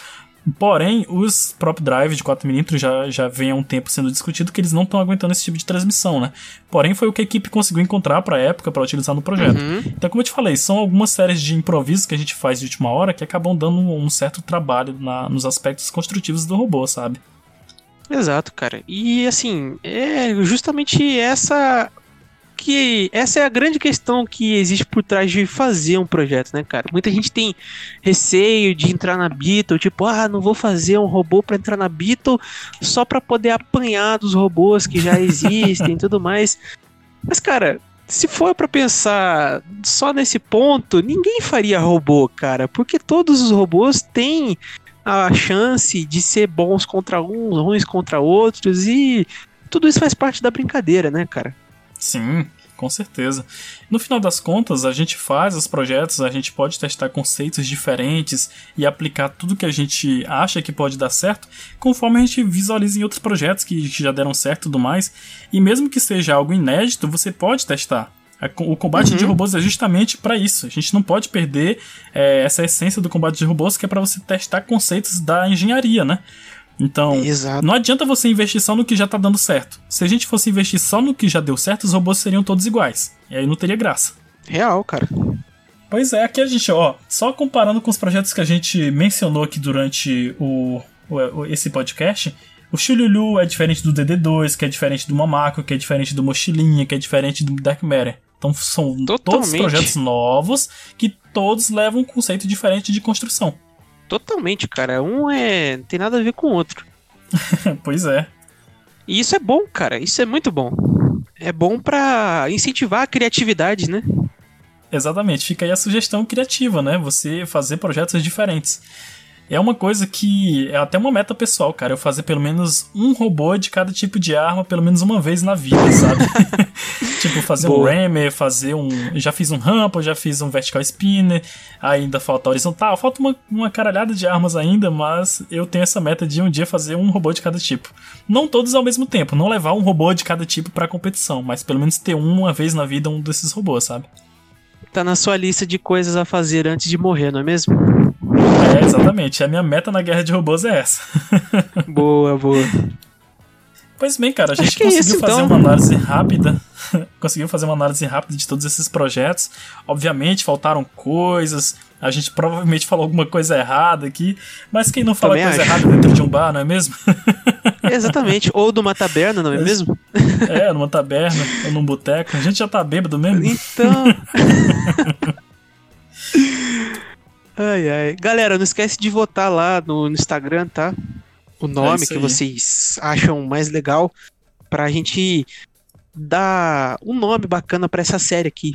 Porém, os prop drive de 4mm já, já vem há um tempo sendo discutido que eles não estão aguentando esse tipo de transmissão, né? Porém, foi o que a equipe conseguiu encontrar para a época para utilizar no projeto. Uhum. Então, como eu te falei, são algumas séries de improvisos que a gente faz de última hora que acabam dando um certo trabalho na, nos aspectos construtivos do robô, sabe? Exato, cara. E assim, é justamente essa que essa é a grande questão que existe por trás de fazer um projeto, né, cara? Muita gente tem receio de entrar na Beetle, tipo, ah, não vou fazer um robô para entrar na Beetle só para poder apanhar dos robôs que já existem e tudo mais. Mas, cara, se for para pensar só nesse ponto, ninguém faria robô, cara, porque todos os robôs têm a chance de ser bons contra uns, ruins contra outros e tudo isso faz parte da brincadeira, né, cara? Sim, com certeza. No final das contas, a gente faz os projetos, a gente pode testar conceitos diferentes e aplicar tudo que a gente acha que pode dar certo, conforme a gente visualiza em outros projetos que já deram certo e tudo mais. E mesmo que seja algo inédito, você pode testar. O combate uhum. de robôs é justamente para isso. A gente não pode perder é, essa essência do combate de robôs, que é para você testar conceitos da engenharia, né? Então, Exato. não adianta você investir só no que já tá dando certo. Se a gente fosse investir só no que já deu certo, os robôs seriam todos iguais. E aí não teria graça. Real, cara. Pois é, aqui a gente, ó, só comparando com os projetos que a gente mencionou aqui durante o, o esse podcast, o Chululu é diferente do DD2, que é diferente do Mamaco, que é diferente do Mochilinha, que é diferente do Dark Matter. Então são Totalmente. todos projetos novos que todos levam um conceito diferente de construção. Totalmente, cara. Um é. Não tem nada a ver com o outro. pois é. E isso é bom, cara. Isso é muito bom. É bom para incentivar a criatividade, né? Exatamente. Fica aí a sugestão criativa, né? Você fazer projetos diferentes é uma coisa que é até uma meta pessoal, cara. Eu fazer pelo menos um robô de cada tipo de arma, pelo menos uma vez na vida, sabe? tipo, fazer Boa. um rammer, fazer um. Já fiz um rampa, já fiz um vertical spinner, ainda falta horizontal. Falta uma, uma caralhada de armas ainda, mas eu tenho essa meta de um dia fazer um robô de cada tipo. Não todos ao mesmo tempo, não levar um robô de cada tipo pra competição, mas pelo menos ter uma vez na vida um desses robôs, sabe? Tá na sua lista de coisas a fazer antes de morrer, não é mesmo? É, exatamente. A minha meta na guerra de robôs é essa. boa, boa. Pois bem, cara, a gente é conseguiu isso, fazer então. uma análise rápida. conseguiu fazer uma análise rápida de todos esses projetos. Obviamente, faltaram coisas. A gente provavelmente falou alguma coisa errada aqui. Mas quem não fala Também coisa acho. errada dentro de um bar, não é mesmo? Exatamente. Ou de uma taberna, não é mesmo? É, numa taberna, ou num boteco. A gente já tá bêbado mesmo. Então. Ai, ai. Galera, não esquece de votar lá no, no Instagram, tá? O nome é que vocês acham mais legal pra gente dar um nome bacana para essa série aqui.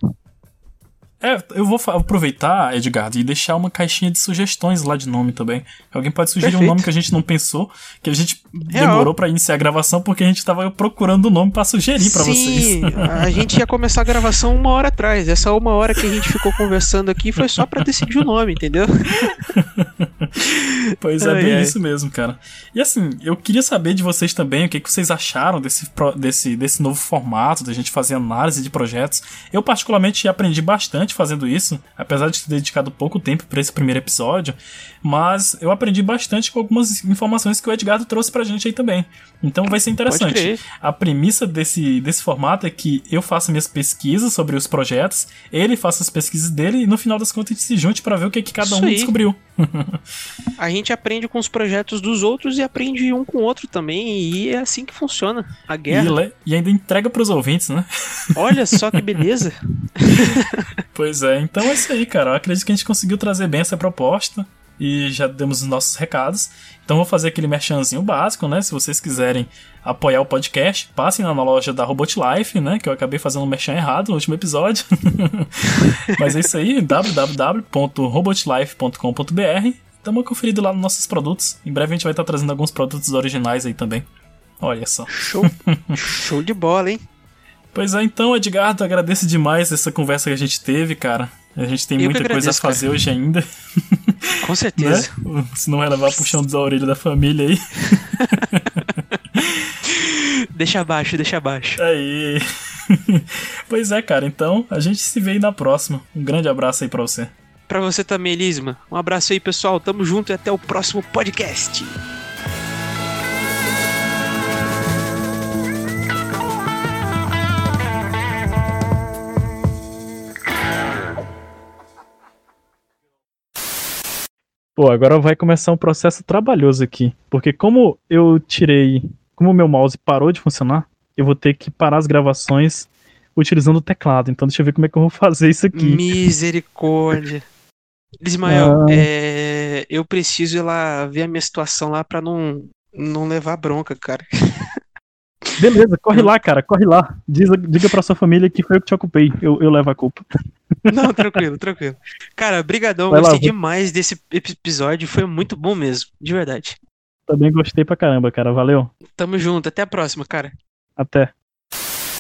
É, eu vou aproveitar, Edgar, e deixar uma caixinha de sugestões lá de nome também. Alguém pode sugerir Perfeito. um nome que a gente não pensou, que a gente Real. demorou para iniciar a gravação porque a gente tava procurando o um nome para sugerir para vocês. a gente ia começar a gravação uma hora atrás. Essa uma hora que a gente ficou conversando aqui foi só para decidir o nome, entendeu? pois é, ai, bem ai. isso mesmo, cara. E assim, eu queria saber de vocês também o que, que vocês acharam desse, desse, desse novo formato da gente fazer análise de projetos. Eu, particularmente, aprendi bastante fazendo isso, apesar de ter dedicado pouco tempo para esse primeiro episódio, mas eu aprendi bastante com algumas informações que o Edgardo trouxe pra gente aí também. Então vai ser interessante. A premissa desse, desse formato é que eu faça minhas pesquisas sobre os projetos, ele faça as pesquisas dele e no final das contas a gente se junte para ver o que, que cada isso um aí. descobriu. a gente aprende com os projetos dos outros e aprende um com o outro também, e é assim que funciona a guerra. E, e ainda entrega para os ouvintes, né? Olha só que beleza. pois é, então é isso aí, cara. Eu acredito que a gente conseguiu trazer bem essa proposta e já demos os nossos recados. Então vou fazer aquele merchanzinho básico, né? Se vocês quiserem apoiar o podcast, passem na loja da Robot Life, né? Que eu acabei fazendo um merchan errado no último episódio. Mas é isso aí, www.robotlife.com.br. Dá uma conferida lá nos nossos produtos. Em breve a gente vai estar trazendo alguns produtos originais aí também. Olha só. Show, show de bola, hein? Pois é, então, Edgardo, agradeço demais essa conversa que a gente teve, cara. A gente tem Eu muita coisa a agradeço, fazer hoje ainda, Com certeza. né? Se não vai levar puxão da orelha da família aí. Deixa abaixo, deixa abaixo. Aí. pois é, cara. Então, a gente se vê aí na próxima. Um grande abraço aí pra você. Pra você também, Elisma. Um abraço aí, pessoal. Tamo junto e até o próximo podcast. Pô, agora vai começar um processo trabalhoso aqui. Porque como eu tirei. Como o meu mouse parou de funcionar, eu vou ter que parar as gravações utilizando o teclado. Então deixa eu ver como é que eu vou fazer isso aqui. Misericórdia. Ismael, Ah. é, eu preciso ir lá ver a minha situação lá pra não, não levar bronca, cara. Beleza, corre lá, cara, corre lá. Diz, diga pra sua família que foi eu que te ocupei. Eu, eu levo a culpa. Não, tranquilo, tranquilo. Cara, brigadão, Vai lá, gostei vou- demais desse episódio, foi muito bom mesmo, de verdade. Também gostei pra caramba, cara. Valeu. Tamo junto, até a próxima, cara. Até.